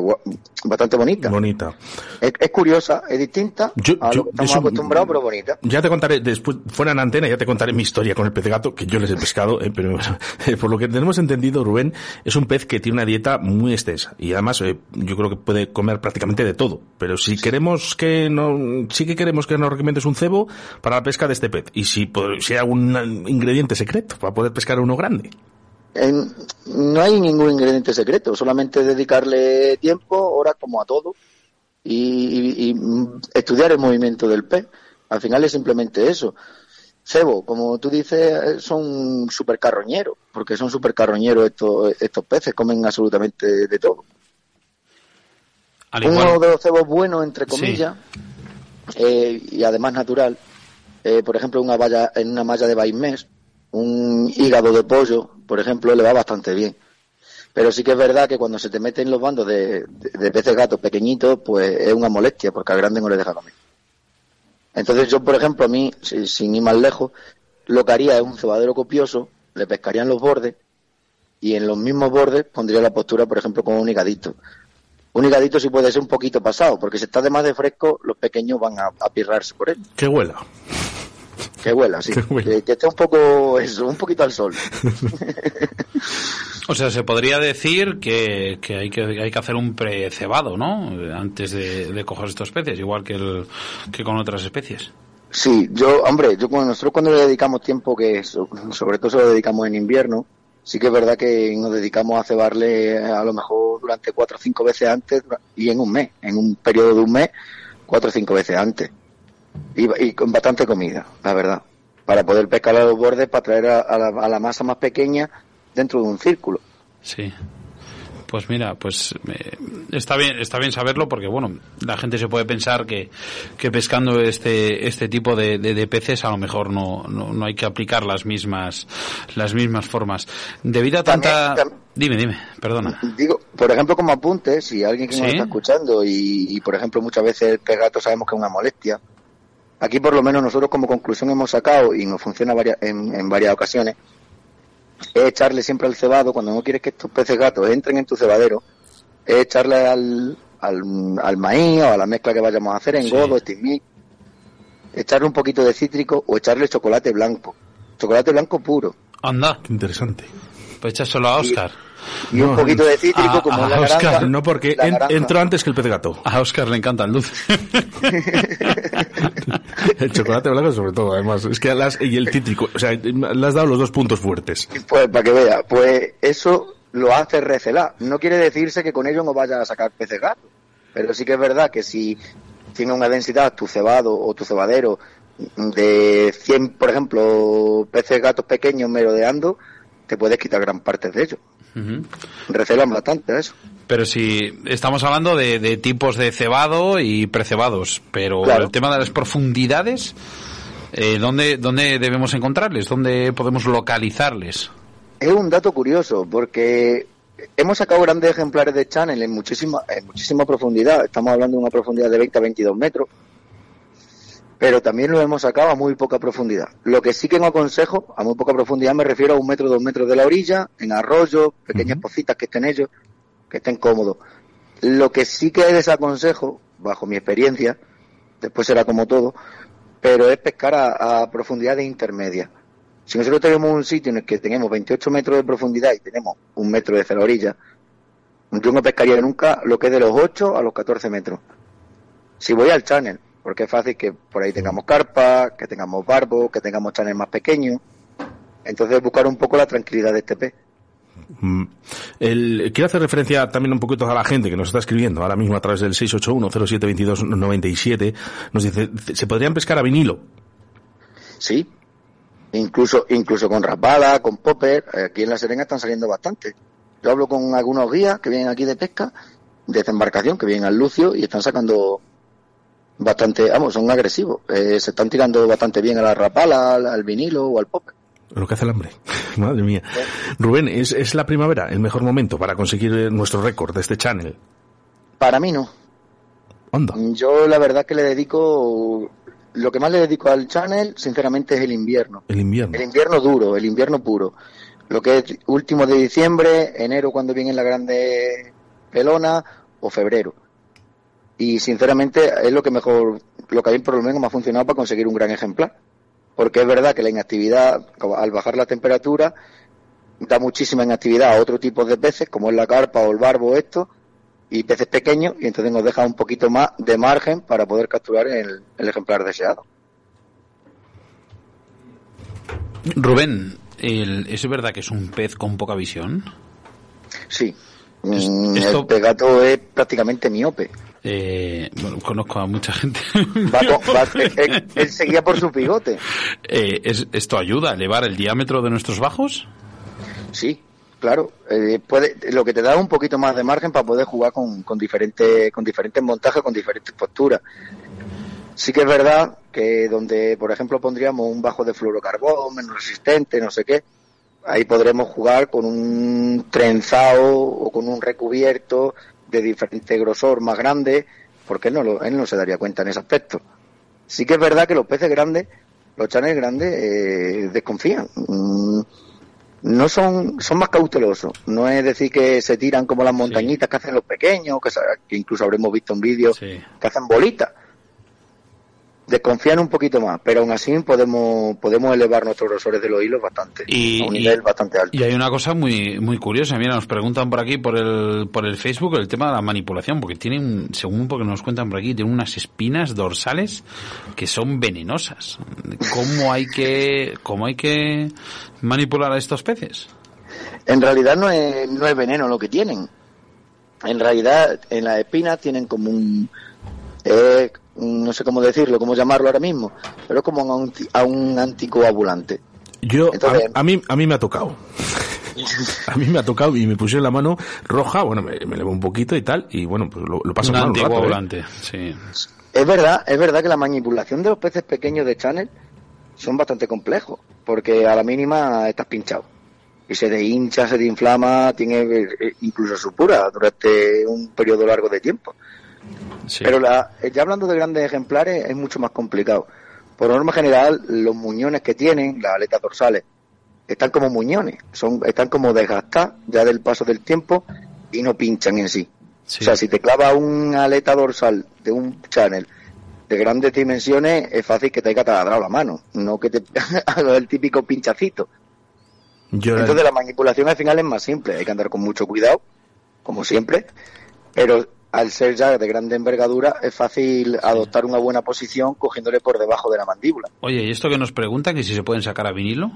Speaker 5: bastante bonita.
Speaker 1: Bonita.
Speaker 5: Es, curiosa, es distinta a lo que estamos acostumbrados, pero bonita.
Speaker 1: Ya te contaré, después, fuera en antena, ya te contaré mi historia con el pez gato, que yo les he pescado, eh, pero eh, por lo que tenemos entendido, Rubén, es un pez que tiene una dieta muy extensa y además eh, yo creo que puede comer prácticamente de todo. Pero si queremos que no, sí que queremos que nos recomiendes un cebo para la pesca de este pez y si, si hay algún ingrediente secreto para poder pescar uno grande
Speaker 5: no hay ningún ingrediente secreto, solamente dedicarle tiempo, horas como a todo, y, estudiar el movimiento del pez. Al final es simplemente eso. Cebo, como tú dices, son super carroñeros, porque son super carroñeros estos, estos peces, comen absolutamente de todo. Uno de los cebos buenos, entre comillas, eh, y además natural, eh, por ejemplo, una valla, en una malla de baimés, un hígado de pollo, por ejemplo, le va bastante bien. Pero sí que es verdad que cuando se te meten los bandos de, peces gatos pequeñitos, pues es una molestia, porque al grande no le deja comer. Entonces yo, por ejemplo, a mí, sin ir más lejos, lo que haría es un cebadero copioso, le pescarían los bordes y en los mismos bordes pondría la postura, por ejemplo, con un higadito. Un higadito sí puede ser un poquito pasado, porque si está de más de fresco, los pequeños van a, a pirrarse por él.
Speaker 1: Que huela.
Speaker 5: Que huela, sí. Que, esté un poco, eso, un poquito al sol.
Speaker 2: o sea, se podría decir que, hay que hay que hacer un precebado, ¿no? Antes de, coger estos especies, igual que, el, que con otras especies.
Speaker 5: Sí, yo, hombre, yo nosotros cuando le dedicamos tiempo, que sobre todo se lo dedicamos en invierno, sí que es verdad que nos dedicamos a cebarle a lo mejor durante cuatro o cinco veces antes y en un mes, en un periodo de un mes, cuatro o cinco veces antes. Y, y con bastante comida, la verdad, para poder pescar a los bordes, para traer a, a la, a la masa más pequeña dentro de un círculo.
Speaker 2: Sí. Pues mira, pues eh, está bien, está bien saberlo porque bueno, la gente se puede pensar que, que pescando este este tipo de, de, de peces a lo mejor no, no, no hay que aplicar las mismas las mismas formas. Debido a tanta,
Speaker 5: También-
Speaker 2: dime, dime, perdona.
Speaker 5: Digo, por ejemplo, como apunte, si alguien que nos
Speaker 2: Sí.
Speaker 5: está escuchando y, y, por ejemplo, muchas veces el pegato sabemos que es una molestia, aquí por lo menos nosotros como conclusión hemos sacado y nos funciona varias, en, en varias ocasiones, es echarle siempre al cebado, cuando no quieres que estos peces gatos entren en tu cebadero, es echarle al, al, al maíz o a la mezcla que vayamos a hacer en
Speaker 2: Sí.
Speaker 5: godo, estimí, echarle un poquito de cítrico o echarle chocolate blanco, chocolate blanco puro.
Speaker 2: Anda,
Speaker 1: Qué interesante.
Speaker 2: pues échaselo a Oscar.
Speaker 5: Y
Speaker 1: No,
Speaker 5: un poquito de cítrico
Speaker 2: a-
Speaker 5: como
Speaker 2: a
Speaker 5: la
Speaker 2: Oscar,
Speaker 5: naranja.
Speaker 1: No, porque en- entró antes que el pez gato.
Speaker 2: A Oscar le encanta el dulce.
Speaker 1: El chocolate blanco sobre todo, además. Es que las, y el cítrico, o sea, le has dado los dos puntos fuertes.
Speaker 5: Pues para que vea, pues eso lo hace recelar. No quiere decirse que con ello no vaya a sacar peces gatos, pero sí que es verdad que si tiene una densidad tu cebado o tu cebadero de 100, por ejemplo, peces gatos pequeños merodeando, te puedes quitar gran parte de ellos.
Speaker 2: Ujú.
Speaker 5: Recelan bastante eso.
Speaker 2: Pero si estamos hablando de, de tipos de cebado y precebados, pero
Speaker 5: Claro.
Speaker 2: el tema de las profundidades, eh, ¿dónde, ¿dónde debemos encontrarles? ¿Dónde podemos localizarles?
Speaker 5: Es un dato curioso porque hemos sacado grandes ejemplares de channel en muchísima, en muchísima profundidad. Estamos hablando de una profundidad de 20 a 22 metros. Pero también lo hemos sacado a muy poca profundidad. Lo que sí que no aconsejo, a muy poca profundidad me refiero a un metro, dos metros de la orilla, en arroyos, pequeñas pocitas que estén ellos, que estén cómodos. Lo que sí que desaconsejo, bajo mi experiencia, después será como todo, pero es pescar a, a profundidades intermedias. Si nosotros tenemos un sitio en el que tenemos 28 metros de profundidad y tenemos un metro de la orilla, yo no pescaría nunca lo que es de los 8 a los 14 metros. Si voy al channel, porque es fácil que por ahí tengamos carpa, que tengamos barbo, que tengamos channel más pequeños. Entonces buscar un poco la tranquilidad de este pez.
Speaker 1: Mm. El, quiero hacer referencia también un poquito a la gente que nos está escribiendo ahora mismo a través del 681-072297. Nos dice, ¿se podrían pescar a vinilo?
Speaker 5: Sí, incluso incluso con rapala, con popper, aquí en la Serena están saliendo bastante. Yo hablo con algunos guías que vienen aquí de pesca, de desembarcación, que vienen al Lucio y están sacando bastante, vamos, son agresivos. Eh, se están tirando bastante bien a la rapala, al, al vinilo o al popper.
Speaker 1: Lo que hace el hambre. Madre mía. Rubén, ¿es, ¿es la primavera el mejor momento para conseguir eh, nuestro récord de este channel?
Speaker 5: Para mí no.
Speaker 1: Anda.
Speaker 5: Yo la verdad que le dedico, lo que más le dedico al channel, sinceramente, es el invierno.
Speaker 1: El invierno.
Speaker 5: El invierno duro, el invierno puro. Lo que es último de diciembre, enero cuando vienen la grande pelona o febrero. Y sinceramente es lo que mejor, lo que a mí por lo menos me ha funcionado para conseguir un gran ejemplar. Porque es verdad que la inactividad, al bajar la temperatura, da muchísima inactividad a otro tipo de peces, como es la carpa o el barbo esto, y peces pequeños, y entonces nos deja un poquito más de margen para poder capturar el, el ejemplar deseado.
Speaker 2: Rubén, el- ¿es verdad que es un pez con poca visión?
Speaker 5: Sí.
Speaker 2: Es-
Speaker 5: Mm,
Speaker 2: esto-
Speaker 5: El pegato es prácticamente miope.
Speaker 2: Eh, bueno, conozco a mucha gente.
Speaker 5: Va con- va- él, él- él seguía por su bigote.
Speaker 2: Eh, ¿es- ¿Esto ayuda a elevar el diámetro de nuestros bajos?
Speaker 5: Sí, claro. Eh, puede, lo que te da un poquito más de margen para poder jugar con, con diferentes con diferentes montajes, con diferentes posturas. Sí que es verdad que donde, por ejemplo, pondríamos un bajo de fluorocarbón, menos resistente, no sé qué, ahí podremos jugar con un trenzado o con un recubierto de diferente grosor más grande, porque él no, lo- él no se daría cuenta en ese aspecto. Sí que es verdad que los peces grandes, los channels grandes, eh, desconfían. Mm, no son, son más cautelosos. No es decir que se tiran como las montañitas que hacen los pequeños, que, que incluso habremos visto en vídeos
Speaker 2: Sí.
Speaker 5: que hacen bolitas. Desconfían un poquito más, pero aún así podemos, podemos elevar nuestros grosores de los hilos bastante,
Speaker 2: Y-
Speaker 5: a un
Speaker 2: y-
Speaker 5: nivel bastante alto.
Speaker 2: Y hay una cosa muy muy curiosa, mira, nos preguntan por aquí por el por el Facebook el tema de la manipulación, porque tienen, según porque nos cuentan por aquí, tienen unas espinas dorsales que son venenosas. ¿Cómo hay que cómo hay que manipular a estos peces?
Speaker 5: En realidad no es, no es veneno lo que tienen. En realidad, en las espinas tienen como un, eh, no sé cómo decirlo, cómo llamarlo ahora mismo, pero es como un, anti- a un anticoagulante.
Speaker 1: Yo, a-
Speaker 5: Entonces-
Speaker 1: a, mí, a mí me ha tocado. A mí me ha tocado y me pusieron la mano roja, bueno, me, me levó un poquito y tal, y bueno, pues lo, lo paso
Speaker 2: Un
Speaker 1: mal un rato, ¿eh?
Speaker 2: antiguo sí.
Speaker 5: Es verdad, es verdad que la manipulación de los peces pequeños de Channel son bastante complejos, porque a la mínima estás pinchado. Y se deshincha, se desinflama, tiene eh, incluso supura durante un periodo largo de tiempo.
Speaker 2: Sí.
Speaker 5: Pero la, ya hablando de grandes ejemplares es mucho más complicado. Por norma general, los muñones que tienen, las aletas dorsales, están como muñones, son, están como desgastadas ya del paso del tiempo y no pinchan en sí.
Speaker 2: Sí.
Speaker 5: O sea, si te clava una aleta dorsal de un channel de grandes dimensiones, es fácil que te haya taladrado la mano, no que te haga el típico pinchacito.
Speaker 1: Yo,
Speaker 5: Entonces la manipulación al final es más simple, hay que andar con mucho cuidado, como siempre, pero al ser ya de grande envergadura es fácil adoptar una buena posición cogiéndole por debajo de la mandíbula.
Speaker 2: Oye, ¿y esto que nos preguntan que si se pueden sacar a vinilo?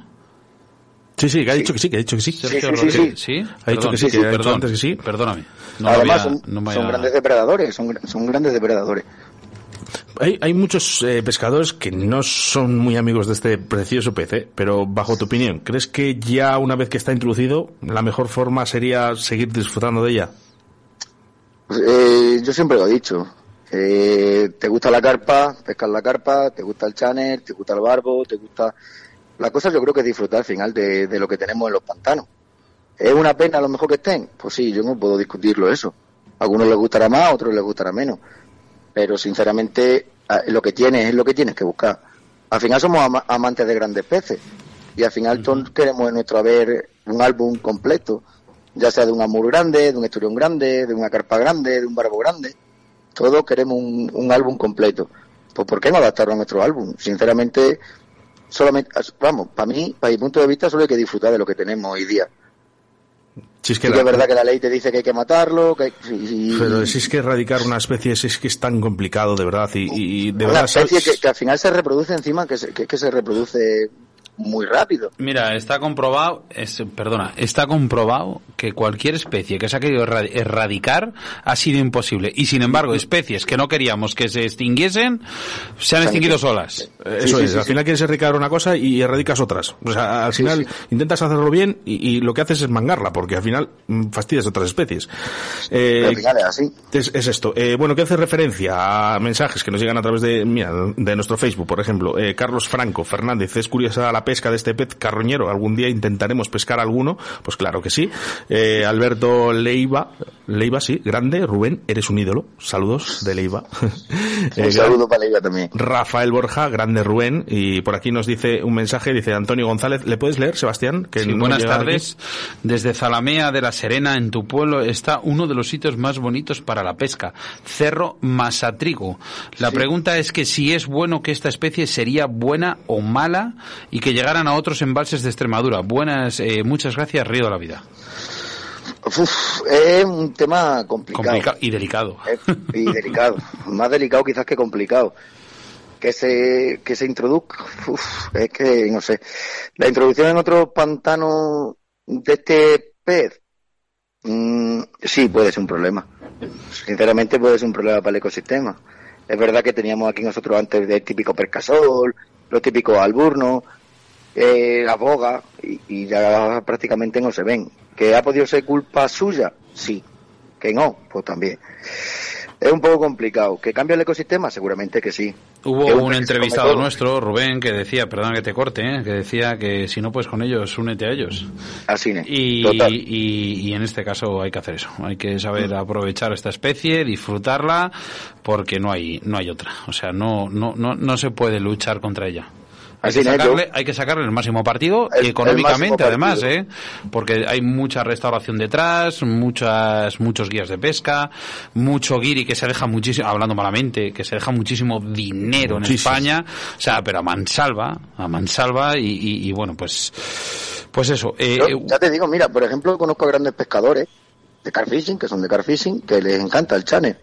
Speaker 1: sí, sí, que ha dicho que sí, que ha dicho que sí.
Speaker 2: Sergio
Speaker 5: sí, sí,
Speaker 2: Rodríguez,
Speaker 5: sí.
Speaker 2: ¿sí?
Speaker 1: Ha dicho que sí, que ha dicho antes que sí.
Speaker 2: Perdóname. No
Speaker 5: Además
Speaker 2: había-
Speaker 5: son,
Speaker 2: no me
Speaker 5: son
Speaker 2: había-
Speaker 5: grandes depredadores, son, son grandes depredadores.
Speaker 1: Hay, hay muchos eh, pescadores que no son muy amigos de este precioso pez, ¿eh? pero bajo tu opinión, ¿crees que ya una vez que está introducido, la mejor forma sería seguir disfrutando de ella?
Speaker 5: Pues, eh, yo siempre lo he dicho. Eh, te gusta la carpa, pescar la carpa, te gusta el channel, te gusta el barbo, te gusta... La cosa yo creo que es disfrutar al final de, de lo que tenemos en los pantanos. ¿Es una pena a lo mejor que estén? Pues sí, yo no puedo discutirlo eso. A algunos les gustará más, a otros les gustará menos. Pero sinceramente lo que tienes es lo que tienes que buscar. Al final somos ama- amantes de grandes peces. Y al final todos queremos en nuestro haber un álbum completo. Ya sea de un amor grande, de un esturión grande, de una carpa grande, de un barbo grande. Todos queremos un, un álbum completo. Pues ¿por qué no adaptarlo a nuestro álbum? Sinceramente, solamente, vamos, para mí, para mi punto de vista, solo hay que disfrutar de lo que tenemos hoy día.
Speaker 1: Si es que
Speaker 5: Sí que
Speaker 1: la-
Speaker 5: es verdad que la ley te dice que hay que matarlo, que y-
Speaker 1: Pero si es que erradicar una especie es, es que es tan complicado, de verdad, y, y de
Speaker 5: una
Speaker 1: verdad...
Speaker 5: especie que al final se reproduce encima, que, se, que, que se reproduce muy rápido.
Speaker 2: Mira, está comprobado, es, perdona, está comprobado que cualquier especie que se ha querido erra- erradicar ha sido imposible. Y sin embargo, especies que no queríamos que se extinguiesen, se han extinguido solas.
Speaker 1: Eh,
Speaker 5: Sí,
Speaker 1: Eso
Speaker 5: sí,
Speaker 1: es,
Speaker 5: sí,
Speaker 1: al
Speaker 5: sí.
Speaker 1: final quieres erradicar una cosa y erradicas otras. O sea, al final intentas hacerlo bien y, y lo que haces es mangarla, porque al final mm, fastidias otras especies. Eh,
Speaker 5: final es así.
Speaker 1: Es, es esto. Eh, bueno, que hace referencia a mensajes que nos llegan a través de, mira, de nuestro Facebook, por ejemplo. Eh, Carlos Franco Fernández, es curiosa la pesca de este pez carroñero. ¿Algún día intentaremos pescar alguno? Pues claro que sí. Eh, Alberto Leiva, Leiva, sí, grande. Rubén, eres un ídolo. Saludos de Leiva. Eh,
Speaker 5: Un saludo para ella también.
Speaker 1: Rafael Borja, grande Rubén, y por aquí nos dice un mensaje, dice Antonio González, ¿le puedes leer, Sebastián? Que
Speaker 2: Sí,
Speaker 1: no
Speaker 2: buenas tardes. Desde Zalamea de la Serena, en tu pueblo, está uno de los sitios más bonitos para la pesca, Cerro Masatrigo. La pregunta es que si es bueno que esta especie sería buena o mala y que llegaran a otros embalses de Extremadura. Buenas, eh, muchas gracias, Río de la Vida.
Speaker 5: Uf, es un tema complicado.
Speaker 2: Complica- y delicado.
Speaker 5: Y delicado. Más delicado quizás que complicado. Que se, que se introduzca, uf, es que no sé. La introducción en otros pantanos de este pez, mm, sí puede ser un problema. Sinceramente puede ser un problema para el ecosistema. Es verdad que teníamos aquí nosotros antes el típico percasol, los típicos alburnos, eh, la boga, y, y ya prácticamente no se ven. ¿Que ha podido ser culpa suya? Sí. ¿Que no? Pues también. Es un poco complicado. ¿Que cambia el ecosistema? Seguramente que sí.
Speaker 2: Hubo
Speaker 5: Que
Speaker 2: un entrevistado nuestro, Rubén, que decía, perdona que te corte, ¿eh? que decía que si no puedes con ellos, únete a ellos.
Speaker 5: Así es.
Speaker 2: Y,
Speaker 5: Total.
Speaker 2: y, y en este caso hay que hacer eso. Hay que saber aprovechar esta especie, disfrutarla, porque no hay, no hay otra. O sea, no, no, no, no se puede luchar contra ella. Hay que, sacarle, hay que sacarle el máximo partido
Speaker 5: El-
Speaker 2: y económicamente además,
Speaker 5: partido.
Speaker 2: ¿eh? porque hay mucha restauración detrás, muchas, muchos guías de pesca, mucho guiri que se deja muchísimo, hablando malamente, que se deja muchísimo dinero en. España, o sea, pero a mansalva, a mansalva y, y, y bueno, pues, pues eso. eh,
Speaker 5: Yo,
Speaker 2: eh,
Speaker 5: ya te digo, mira, por ejemplo, conozco a grandes pescadores de carfishing, que son de carfishing, que les encanta el channel.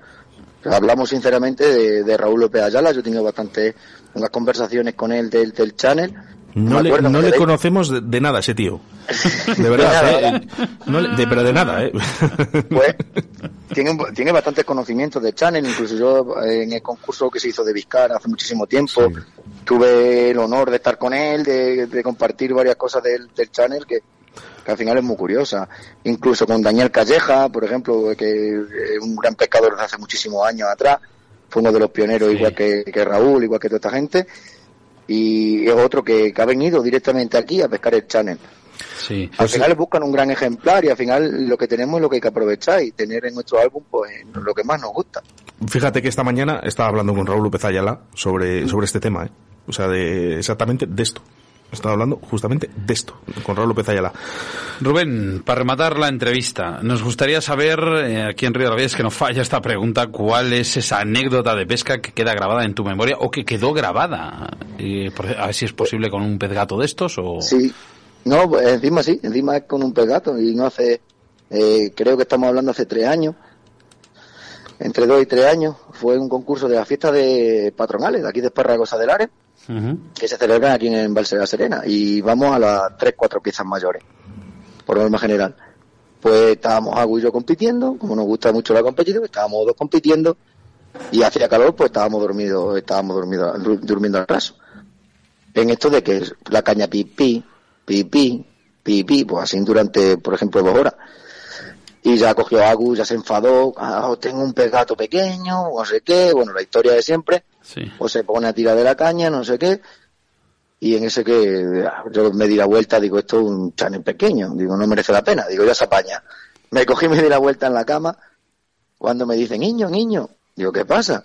Speaker 5: Hablamos sinceramente de, de Raúl López Ayala, yo he tenido bastante unas conversaciones con él del, del channel.
Speaker 1: No
Speaker 5: Me
Speaker 1: le, no le conocemos de, de nada a ese tío. De verdad, ¿eh? No, de, pero de nada, ¿eh?
Speaker 5: Pues tiene, tiene bastantes conocimientos de Channel, incluso yo eh, en el concurso que se hizo de Vizcar hace muchísimo tiempo, tuve el honor de estar con él, de, de compartir varias cosas del, del Channel que, que al final es muy curiosa. Incluso con Daniel Calleja, por ejemplo, que es un gran pescador desde hace muchísimos años atrás, fue uno de los pioneros
Speaker 2: Sí.
Speaker 5: igual que, que Raúl, igual que toda esta gente, y es otro que, que ha venido directamente aquí a pescar el Channel.
Speaker 2: Sí.
Speaker 5: Al final buscan un gran ejemplar y al final lo que tenemos es lo que hay que aprovechar y tener en nuestro álbum pues lo que más nos gusta.
Speaker 1: Fíjate que esta mañana estaba hablando con Raúl López Ayala sobre, sobre este tema, ¿eh? O sea, de, exactamente de esto. Estaba hablando justamente de esto, con Raúl López Ayala.
Speaker 2: Rubén, para rematar la entrevista, nos gustaría saber, eh, aquí en Río de la Vida, es que nos falla esta pregunta, ¿cuál es esa anécdota de pesca que queda grabada en tu memoria o que quedó grabada? Eh, por- a ver si es posible con un pez gato de estos o...
Speaker 5: Sí, no, pues, encima sí, encima es con un pegato y no hace, eh, creo que estamos hablando hace tres años, entre dos y tres años, fue un concurso de la fiesta de patronales de aquí de Esparragosa del Que se celebran aquí en la Serena y vamos a las tres, cuatro piezas mayores, por norma general. Pues estábamos Agu y yo compitiendo, como nos gusta mucho la competición, estábamos dos compitiendo y hacía calor, pues estábamos dormidos, estábamos dormidos, dur- durmiendo al raso. En esto de que la caña pipí, pipí, pipí, pues así durante, por ejemplo, dos horas. Y ya cogió Agu, ya se enfadó, ah, tengo un pez gato pequeño, no sé qué, bueno, la historia de siempre O se pone a tirar de la caña, no sé qué, y en ese que ah, yo me di la vuelta, digo, esto es un channel pequeño, digo, no merece la pena, digo, ya se apaña. Me cogí y me di la vuelta en la cama, cuando me dice, niño, niño, digo, ¿qué pasa?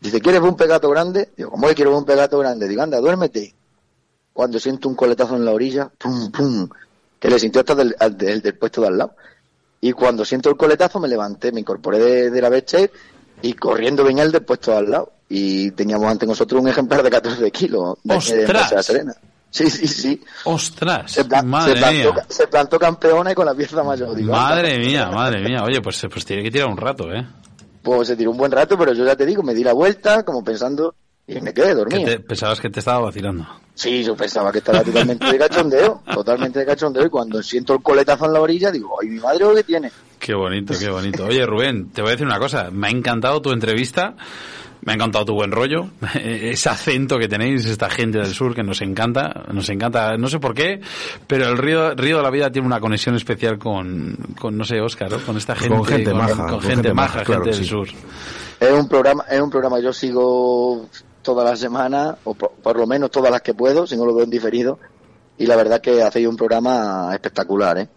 Speaker 5: Dice, ¿quieres un pegato grande? Digo, ¿cómo que quiero un pegato grande? Digo, anda, duérmete. Cuando siento un coletazo en la orilla, pum, pum, que le sintió hasta del, del, puesto de al lado. Y cuando siento el coletazo me levanté, me incorporé de, la beche y corriendo venía el del puesto de al lado. Y teníamos ante nosotros un ejemplar de 14 kilos de,
Speaker 2: ¡Ostras!
Speaker 5: Embalse de la Serena. Sí, sí, sí.
Speaker 2: ¡Ostras!
Speaker 5: Se, plan-
Speaker 2: madre
Speaker 5: se plantó,
Speaker 2: mía.
Speaker 5: se plantó campeona y con la pieza mayor. Digo,
Speaker 2: Madre mía, madre mía. Oye, pues, pues tiene que tirar un rato, ¿eh?
Speaker 5: Pues se tiró un buen rato, pero yo ya te digo, me di la vuelta como pensando y me quedé
Speaker 2: Que
Speaker 5: dormido.
Speaker 2: te- pensabas que te estaba vacilando.
Speaker 5: Sí, yo pensaba que estaba totalmente de cachondeo, totalmente de cachondeo y cuando siento el coletazo en la orilla digo, ay, mi madre lo que tiene.
Speaker 2: Qué bonito, qué bonito. Oye, Rubén, te voy a decir una cosa. Me ha encantado tu entrevista. Me ha encantado tu buen rollo, ese acento que tenéis, esta gente del sur que nos encanta, nos encanta, no sé por qué, pero el río, río de la vida tiene una conexión especial con, con no sé, Óscar, ¿no? con esta gente,
Speaker 1: gente maja,
Speaker 2: con
Speaker 1: con
Speaker 2: gente
Speaker 1: gente
Speaker 2: maja,
Speaker 1: maja, claro
Speaker 2: gente del
Speaker 1: sí.
Speaker 2: sur.
Speaker 5: Es un programa, es un programa yo sigo todas las semanas, o por, por lo menos todas las que puedo, si no lo veo en diferido, y la verdad que hacéis un programa espectacular, ¿eh?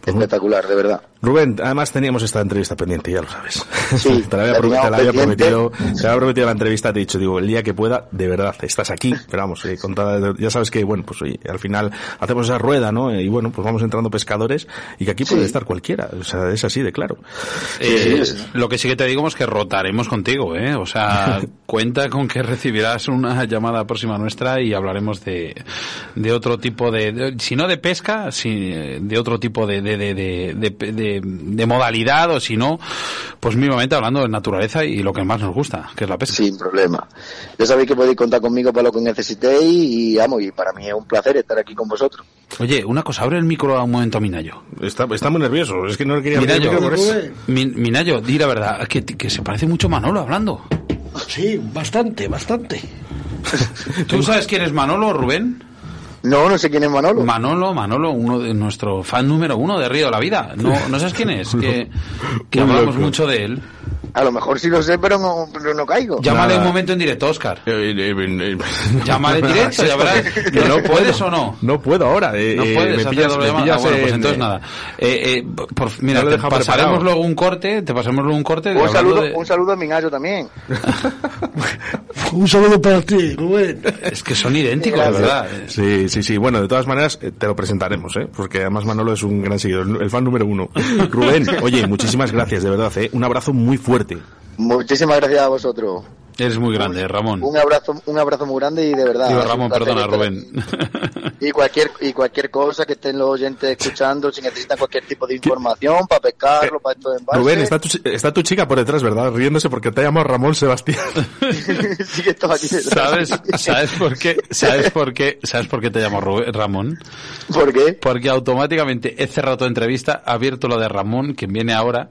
Speaker 1: Pues muy-
Speaker 5: espectacular, de verdad.
Speaker 1: Rubén, además teníamos esta entrevista pendiente, ya lo sabes.
Speaker 5: Sí,
Speaker 1: te la había, te la prometido, te la había prometido la entrevista, te he dicho, digo, el día que pueda, de verdad, estás aquí, pero vamos, eh, con toda- ya sabes que, bueno, pues oye, al final hacemos esa rueda, ¿no? Eh, Y bueno, pues vamos entrando pescadores y que aquí puede
Speaker 5: Sí.
Speaker 1: estar cualquiera, o sea, es así de claro.
Speaker 2: Eh,
Speaker 5: sí.
Speaker 2: Lo que sí que te digo es que rotaremos contigo, ¿eh? O sea, cuenta con que recibirás una llamada próxima nuestra y hablaremos de, de otro tipo de, de- si no de pesca, si, de otro tipo de, de, de, de, modalidad o si no, pues mínimamente hablando de naturaleza y lo que más nos gusta, que es la pesca.
Speaker 5: Sin problema. Ya sabéis que podéis contar conmigo para lo que necesitéis y, amo, y para mí es un placer estar aquí con vosotros.
Speaker 2: Oye, una cosa, abre el micro a un momento a Minayo.
Speaker 1: Está, está muy nervioso, es que no le quería abrir el
Speaker 2: Minayo,
Speaker 1: micro por eso.
Speaker 2: Min- Minayo, di la verdad, que, que se parece mucho a Manolo hablando.
Speaker 6: Sí, bastante, bastante.
Speaker 2: ¿Tú sabes quién es Manolo, Rubén?
Speaker 5: No, no sé quién es Manolo.
Speaker 2: Manolo, Manolo, uno de nuestro fan número uno de Río de la Vida. No, ¿no sabes quién es? Que, que hablamos mucho de él.
Speaker 5: A lo mejor sí lo sé, pero no, pero no caigo.
Speaker 2: Llámale
Speaker 1: Nada.
Speaker 2: un momento en directo, Oscar.
Speaker 1: Eh, eh, eh,
Speaker 2: Llámale en directo, ya verás.
Speaker 1: Que no
Speaker 2: ¿Puedes
Speaker 1: puedo.
Speaker 2: o no?
Speaker 1: No puedo ahora. eh,
Speaker 2: No puedes
Speaker 1: me pillas, me
Speaker 2: llamada.
Speaker 1: pillas
Speaker 2: Ah, bueno, pues
Speaker 1: en-
Speaker 2: entonces nada. Eh, eh, por- mira,
Speaker 1: No
Speaker 2: te pasaremos
Speaker 1: preparado.
Speaker 2: luego un corte, te pasaremos luego un corte.
Speaker 5: Un saludo,
Speaker 2: de-
Speaker 5: un saludo a mi gallo también.
Speaker 6: Un saludo para ti, Rubén.
Speaker 2: Es que son idénticos, de verdad.
Speaker 1: Sí, sí, sí. Bueno, de todas maneras, te lo presentaremos, ¿eh? Porque además Manolo es un gran seguidor, el fan número uno. Rubén, oye, muchísimas gracias, de verdad, ¿eh? Un abrazo muy fuerte.
Speaker 5: Muchísimas gracias a vosotros.
Speaker 2: Eres muy grande, Ramón.
Speaker 5: Un abrazo, un abrazo muy grande y de verdad.
Speaker 2: Digo, Ramón, perdona, Rubén.
Speaker 5: Y cualquier, y cualquier cosa que estén los oyentes escuchando, si necesitan cualquier tipo de información para pescarlo, para esto de embalse.
Speaker 1: Rubén, está tu, está tu chica por detrás, ¿verdad? Riéndose porque te llamo Ramón Sebastián.
Speaker 5: sí que aquí.
Speaker 2: ¿Sabes, ¿Sabes por qué? ¿Sabes por qué? ¿Sabes por qué te llamo Rubén- Ramón?
Speaker 5: ¿Por qué?
Speaker 2: Porque automáticamente he cerrado tu entrevista, he abierto lo de Ramón, quien viene ahora,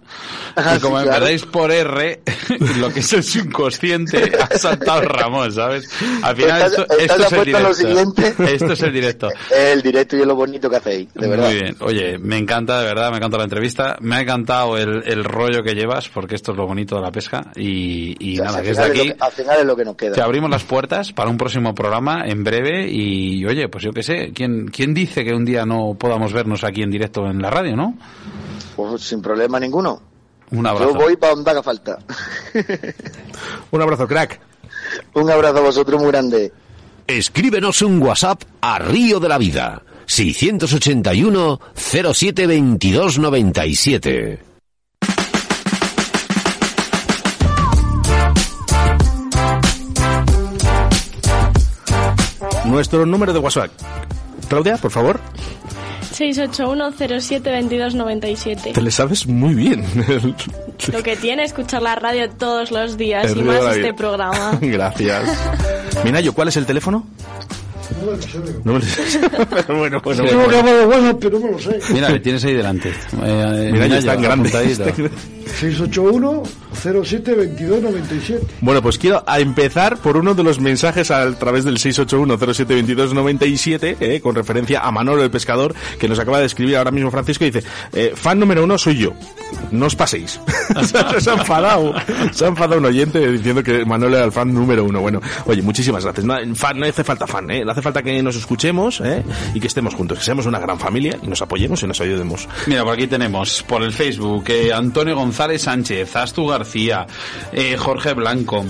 Speaker 5: Ah,
Speaker 2: y como
Speaker 5: sí,
Speaker 2: me
Speaker 5: claro.
Speaker 2: perdáis por R, lo que es el subconsciente, ha saltado Ramón, ¿sabes? Al final
Speaker 5: Estás-
Speaker 2: esto,
Speaker 5: estás
Speaker 2: esto es el
Speaker 5: lo
Speaker 2: directo.
Speaker 5: siguiente.
Speaker 2: Esto es el directo.
Speaker 5: El directo y lo bonito que hacéis, de verdad.
Speaker 2: Muy bien. Oye, me encanta, de verdad, me encanta la entrevista. Me ha encantado el, el rollo que llevas, porque esto es lo bonito de la pesca. Y, y
Speaker 5: O sea,
Speaker 2: nada, que desde
Speaker 5: es
Speaker 2: aquí
Speaker 5: que- al final es lo que nos queda.
Speaker 2: te abrimos las puertas para un próximo programa en breve. Y oye, pues yo qué sé, ¿quién, ¿quién dice que un día no podamos vernos aquí en directo en la radio, no?
Speaker 5: Pues sin problema ninguno.
Speaker 2: Un abrazo.
Speaker 5: Yo voy para donde haga falta.
Speaker 1: Un abrazo, crack.
Speaker 5: Un abrazo a vosotros muy grande.
Speaker 3: Escríbenos un WhatsApp a Río de la Vida. 681 07 22 97.
Speaker 1: Nuestro número de WhatsApp. Claudia, por favor.
Speaker 7: 681-07-2297.
Speaker 1: Te le sabes muy bien.
Speaker 7: Lo que tiene escuchar la radio todos los días
Speaker 1: El
Speaker 7: y más este programa.
Speaker 1: Gracias. Minayo, ¿cuál es el teléfono? No me lo sé. Bueno, bueno,
Speaker 6: Tengo
Speaker 1: bueno.
Speaker 6: que de WhatsApp, pero no lo sé.
Speaker 2: Mira, le tienes ahí delante. Eh,
Speaker 1: Mira, ya
Speaker 2: Minayo,
Speaker 1: está grande.
Speaker 2: apuntadito.
Speaker 6: 681 07 22 97.
Speaker 1: Bueno, pues quiero a empezar por uno de los mensajes a través del 681-072297, eh, con referencia a Manolo el pescador, que nos acaba de escribir ahora mismo Francisco, y dice, eh, fan número uno soy yo, no os paséis. se ha enfadado, se ha enfadado un oyente diciendo que Manolo era el fan número uno. Bueno, oye, muchísimas gracias. No, fan, no hace falta fan, eh, hace falta que nos escuchemos eh, y que estemos juntos, que seamos una gran familia y nos apoyemos y nos ayudemos.
Speaker 2: Mira, por aquí tenemos por el Facebook eh, Antonio González Sánchez, Astu García, eh, Jorge Blanco.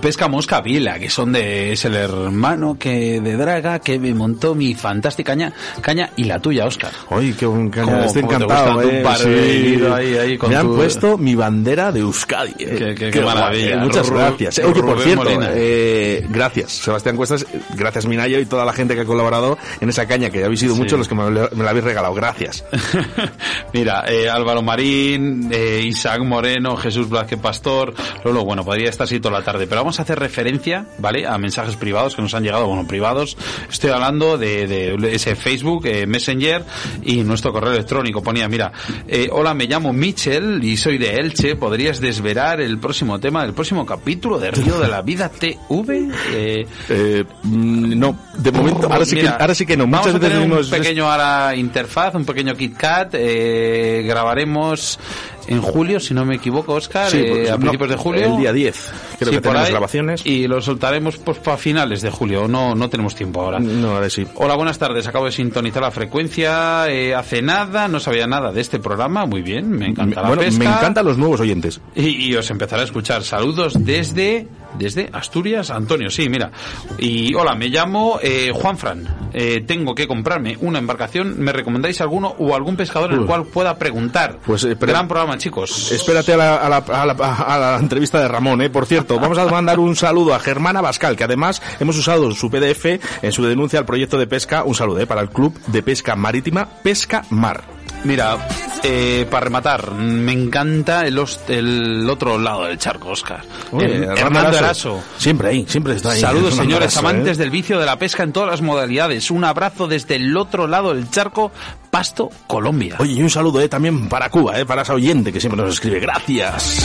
Speaker 2: Pesca Mosca Vila, que son de, es el hermano que de Draga que me montó mi fantástica caña, caña y la tuya, Oscar.
Speaker 1: Oye, qué un
Speaker 2: ¿Cómo-
Speaker 1: caña, estoy encantado, eh,
Speaker 2: parvenido ahí- ahí con
Speaker 1: Me han
Speaker 2: tu-
Speaker 1: puesto mi bandera de Euskadi. eh.
Speaker 2: Qué- qué- qué
Speaker 1: guay,
Speaker 2: maravilla.
Speaker 1: eh, Muchas gracias. Oye, por
Speaker 2: Rubén
Speaker 1: cierto, eh, gracias, Sebastián Cuestas, gracias Minayo y toda la gente que ha colaborado en esa caña, que habéis sido
Speaker 2: Sí.
Speaker 1: muchos los que me, la- me la habéis regalado. Gracias.
Speaker 2: Mira, Álvaro Marín, Isaac Moreno, Jesús Blázquez Pastor, Lolo, bueno, podría estar así toda la tarde, pero vamos a hacer referencia, ¿vale? A mensajes privados que nos han llegado, bueno, privados. Estoy hablando de, de ese Facebook, eh, Messenger y nuestro correo electrónico. Ponía, mira, eh, hola, me llamo Michel y soy de Elche. ¿Podrías desvelar el próximo tema del próximo capítulo de Río de la Vida TV? Eh,
Speaker 1: Eh, mm, no, de momento, ahora sí,
Speaker 2: Mira,
Speaker 1: que, ahora sí que no.
Speaker 2: Vamos
Speaker 1: Muchas
Speaker 2: a
Speaker 1: veces
Speaker 2: tener un pequeño ahora interfaz, un pequeño KitKat. Eh, grabaremos en julio, si no me equivoco, Oscar,
Speaker 1: Sí,
Speaker 2: eh,
Speaker 1: pues,
Speaker 2: a
Speaker 1: no,
Speaker 2: principios de julio.
Speaker 1: el día 10, creo que
Speaker 2: por
Speaker 1: tenemos
Speaker 2: ahí,
Speaker 1: grabaciones.
Speaker 2: Y lo soltaremos pues para finales de julio. No, no tenemos tiempo ahora.
Speaker 1: No, ahora sí.
Speaker 2: Hola, buenas tardes. Acabo de sintonizar la frecuencia. eh, hace nada, no sabía nada de este programa. Muy bien, me encanta la
Speaker 1: bueno,
Speaker 2: pesca.
Speaker 1: me encantan los nuevos oyentes.
Speaker 2: Y, y os empezaré a escuchar. Saludos desde desde Asturias, Antonio. Sí, mira. Y hola, me llamo eh, Juan Fran. Eh, tengo que comprarme una embarcación. ¿Me recomendáis alguno o algún pescador en el cual pueda preguntar?
Speaker 1: Pues, eh, pero-
Speaker 2: Gran programa, chicos.
Speaker 1: Espérate a la, a la- a la- a la entrevista de Ramón, ¿eh? Por cierto, vamos a mandar un saludo a Germana Bascal, que además hemos usado su PDF en su denuncia al proyecto de pesca. Un saludo, ¿eh? Para el Club de Pesca Marítima Pesca Mar.
Speaker 2: Mira, eh, para rematar, me encanta el, el otro lado del charco, Oscar. El-
Speaker 1: Hernando
Speaker 2: Hernando.
Speaker 1: Siempre ahí, siempre está ahí.
Speaker 2: Saludos, señores amantes
Speaker 1: ¿eh?
Speaker 2: del vicio de la pesca en todas las modalidades. Un abrazo desde el otro lado del charco, Pasto, Colombia.
Speaker 1: Oye, y un saludo ¿eh? también para Cuba, ¿eh? para esa oyente que siempre nos escribe. Gracias.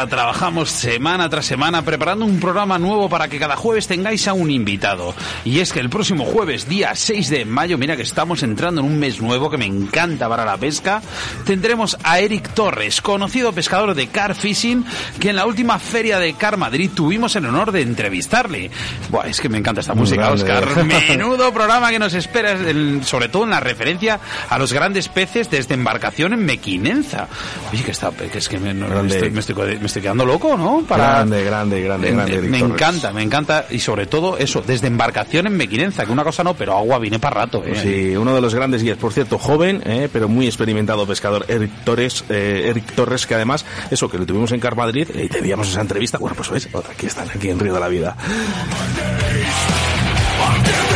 Speaker 2: Vida trabajamos semana tras semana preparando un programa nuevo para que cada jueves tengáis a un invitado. Y es que el próximo jueves, día 6 de mayo, mira que estamos entrando en un mes nuevo que me encanta para la pesca, tendremos a Eric Torres, conocido pescador de car fishing, que en la última feria de Car Madrid tuvimos el honor de entrevistarle. Buah, es que me encanta esta
Speaker 1: Muy
Speaker 2: música,
Speaker 1: grande.
Speaker 2: Oscar. Menudo programa que nos espera, sobre todo en la referencia a los grandes peces desde embarcación en Mequinenza. Oye, que, está, que es que me, no- me estoy, me, estoy, me estoy quedando loco, ¿no?
Speaker 1: Grande, grande, grande,
Speaker 2: Me-
Speaker 1: grande, Eric
Speaker 2: me encanta, me encanta. Y sobre todo eso, desde embarcación en Mequinenza, que una cosa no, pero agua viene para rato, ¿eh?
Speaker 1: Sí, uno de los grandes guías, por cierto, joven, eh, pero muy experimentado pescador, Eric Torres, eh, Eric Torres, que además, eso, que lo tuvimos en Car Madrid eh, y teníamos esa entrevista, bueno, pues ves, aquí están, aquí en Río de la Vida.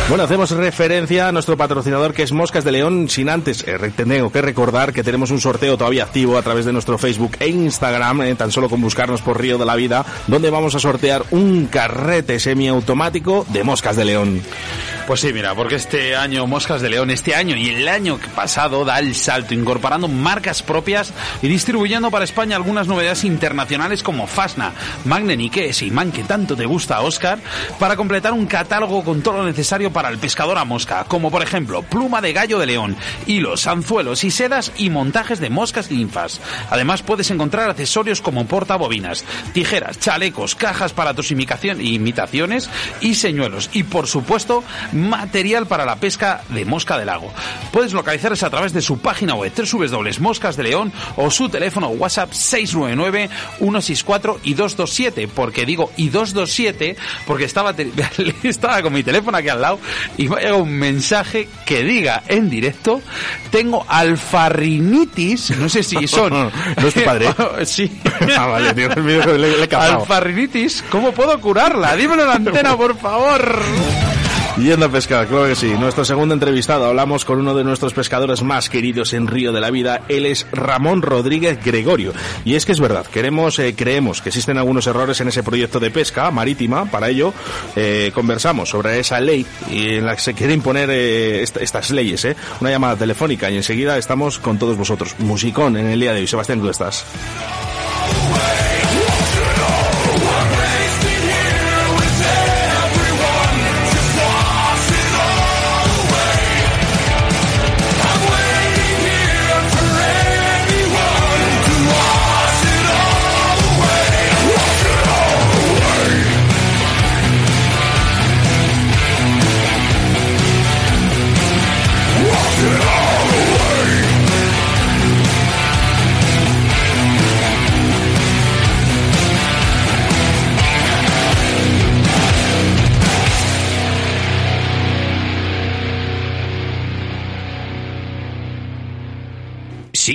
Speaker 1: Bueno, hacemos referencia a nuestro patrocinador que es Moscas de León, sin antes, eh, tengo que recordar que tenemos un sorteo todavía activo a través de nuestro Facebook e Instagram, eh, tan solo con buscarnos por Río de la Vida, donde vamos a sortear un carrete semiautomático de Moscas de León.
Speaker 2: Pues sí, mira, porque este año Moscas de León, este año y el año pasado da el salto incorporando marcas propias y distribuyendo para España algunas novedades internacionales como Fasna, Magnen y que que tanto te gusta, Oscar, para completar un catálogo con todo lo necesario para el pescador a mosca, como por ejemplo pluma de gallo de león, hilos, anzuelos y sedas y montajes de moscas linfas. Además puedes encontrar accesorios como portabobinas, tijeras, chalecos, cajas para tus imitaciones y señuelos y por supuesto material para la pesca de mosca de lago. Puedes localizarles a través de su página web www.moscas de León o su teléfono WhatsApp 699 164 y 227 porque digo y 227 porque estaba estaba con mi teléfono aquí al lado y me ha llegado un mensaje que diga en directo tengo alfarrinitis no sé si son
Speaker 1: ¿No es tu padre?
Speaker 2: sí
Speaker 1: Ah, vale, mío, le- le cazado.
Speaker 2: alfarrinitis ¿cómo puedo curarla? dímelo en la antena por favor
Speaker 1: Yendo a pescar, claro que sí. Nuestro segundo entrevistado, hablamos con uno de nuestros pescadores más queridos en Río de la Vida. Él es Ramón Rodríguez Gregorio. Y es que es verdad, queremos, eh, creemos que existen algunos errores en ese proyecto de pesca marítima. Para ello, eh, conversamos sobre esa ley en la que se quiere imponer eh, est- estas leyes. Una llamada telefónica y enseguida estamos con todos vosotros. Musicón en el día de hoy. Sebastián, ¿cómo estás?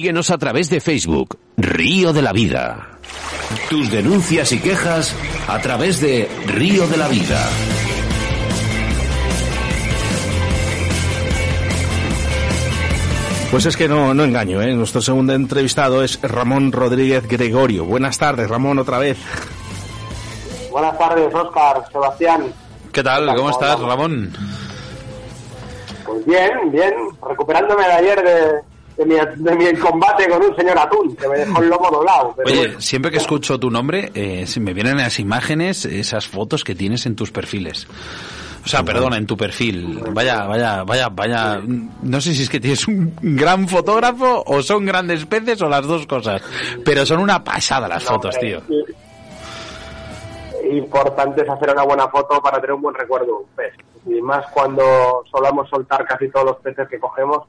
Speaker 3: Síguenos a través de Facebook, Río de la Vida. Tus denuncias y quejas a través de Río de la Vida.
Speaker 1: Pues es que no, no engaño, ¿eh? Nuestro segundo entrevistado es Ramón Rodríguez Gregorio. Buenas tardes, Ramón, otra vez.
Speaker 8: Buenas tardes, Oscar, Sebastián.
Speaker 2: ¿qué tal? ¿cómo estás Ramón?
Speaker 8: Pues bien, bien, recuperándome de ayer de, de mi, de mi combate con un señor atún, que me dejó el lomo doblado. Pero
Speaker 2: Oye,
Speaker 8: bueno,
Speaker 2: siempre que escucho tu nombre, eh, me vienen las imágenes, esas fotos que tienes en tus perfiles. O sea, perdona, en tu perfil. Vaya, vaya, vaya, vaya. No sé si es que tienes un gran fotógrafo o son grandes peces o las dos cosas. Pero son una pasada las fotos, tío.
Speaker 8: eh, Importante es hacer una buena foto para tener un buen recuerdo de un pez. Y más cuando solamos soltar casi todos los peces que cogemos,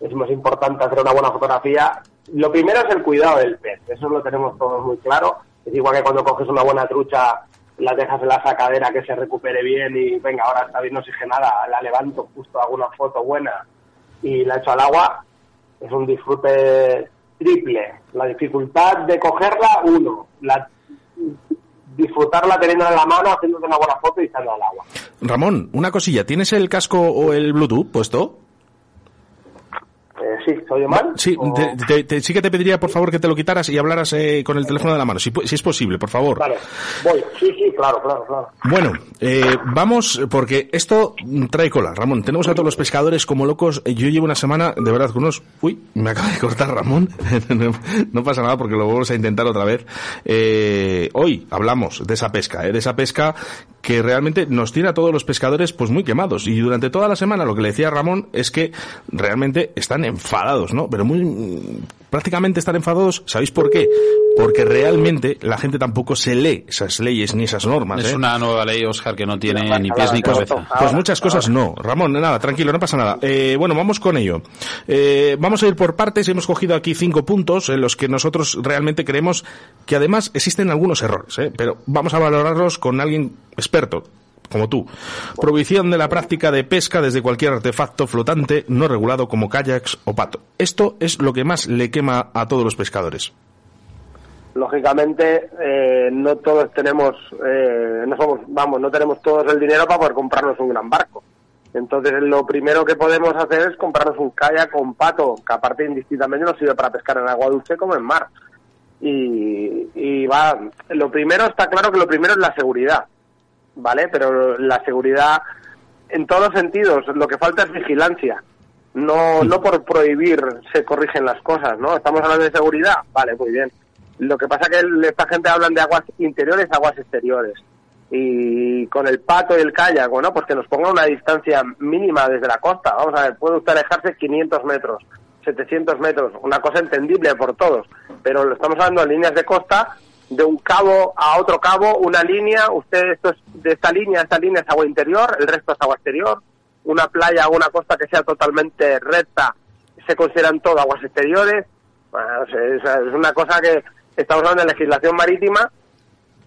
Speaker 8: es más importante hacer una buena fotografía. Lo primero es el cuidado del pez, eso lo tenemos todos muy claro. Es igual que cuando coges una buena trucha, la dejas en la sacadera que se recupere bien y venga, ahora está bien oxigenada, la levanto, justo hago una foto buena y la echo al agua. Es un disfrute triple. La dificultad de cogerla, uno. La disfrutarla teniéndola en la mano, haciéndote una buena foto y echándola al agua.
Speaker 1: Ramón, una cosilla, ¿tienes el casco o el Bluetooth puesto?
Speaker 8: Eh, sí, ¿se oye mal?
Speaker 1: Sí,
Speaker 8: ¿O-
Speaker 1: te- te- te- sí que te pediría, por favor, que te lo quitaras y hablaras eh, con el teléfono de la mano, si, es posible, por favor.
Speaker 8: Vale, voy. Sí, sí, claro, claro, claro.
Speaker 1: Bueno, eh, vamos, porque esto trae cola, Ramón. Tenemos a todos los pescadores como locos. Yo llevo una semana, de verdad, con unos... Uy, me acaba de cortar Ramón. no, no pasa nada porque lo vamos a intentar otra vez. Eh, hoy hablamos de esa pesca, eh, de esa pesca que realmente nos tiene a todos los pescadores pues muy quemados. Y durante toda la semana lo que le decía Ramón es que realmente están enfadados, ¿no? Pero muy... prácticamente están enfadados, ¿sabéis por qué? Porque realmente la gente tampoco se lee esas leyes ni esas normas.
Speaker 2: Es
Speaker 1: ¿eh?
Speaker 2: una nueva ley, Oscar, que no tiene ni pies ni cabeza.
Speaker 1: Pues muchas cosas no. Ramón, nada, tranquilo, no pasa nada. Eh, bueno, vamos con ello. Eh, vamos a ir por partes. Hemos cogido aquí cinco puntos en los que nosotros realmente creemos que además existen algunos errores, ¿eh? pero vamos a valorarlos con alguien experto. Como tú. Prohibición de la práctica de pesca desde cualquier artefacto flotante no regulado como kayaks o pato. Esto es lo que más le quema a todos los pescadores.
Speaker 8: Lógicamente, eh, no todos tenemos, eh, no somos, vamos, no tenemos todos el dinero para poder comprarnos un gran barco. Entonces, lo primero que podemos hacer es comprarnos un kayak con pato, que aparte indistintamente nos sirve para pescar en agua dulce como en mar. Y, y va, lo primero está claro que lo primero es la seguridad, ¿vale? Pero la seguridad en todos los sentidos, lo que falta es vigilancia. No, no por prohibir se corrigen las cosas, ¿no? Estamos hablando de seguridad, vale, muy bien. Lo que pasa que el- esta gente hablan de aguas interiores, aguas exteriores. Y con el pato y el kayak, bueno, pues que nos ponga una distancia mínima desde la costa. Vamos a ver, puede usted alejarse 500 metros, 700 metros, una cosa entendible por todos. Pero lo estamos hablando en líneas de costa, de un cabo a otro cabo, una línea, usted esto es de esta línea, esta línea es agua interior, el resto es agua exterior, una playa o una costa que sea totalmente recta, se consideran todo aguas exteriores. Bueno, es una cosa que estamos hablando de legislación marítima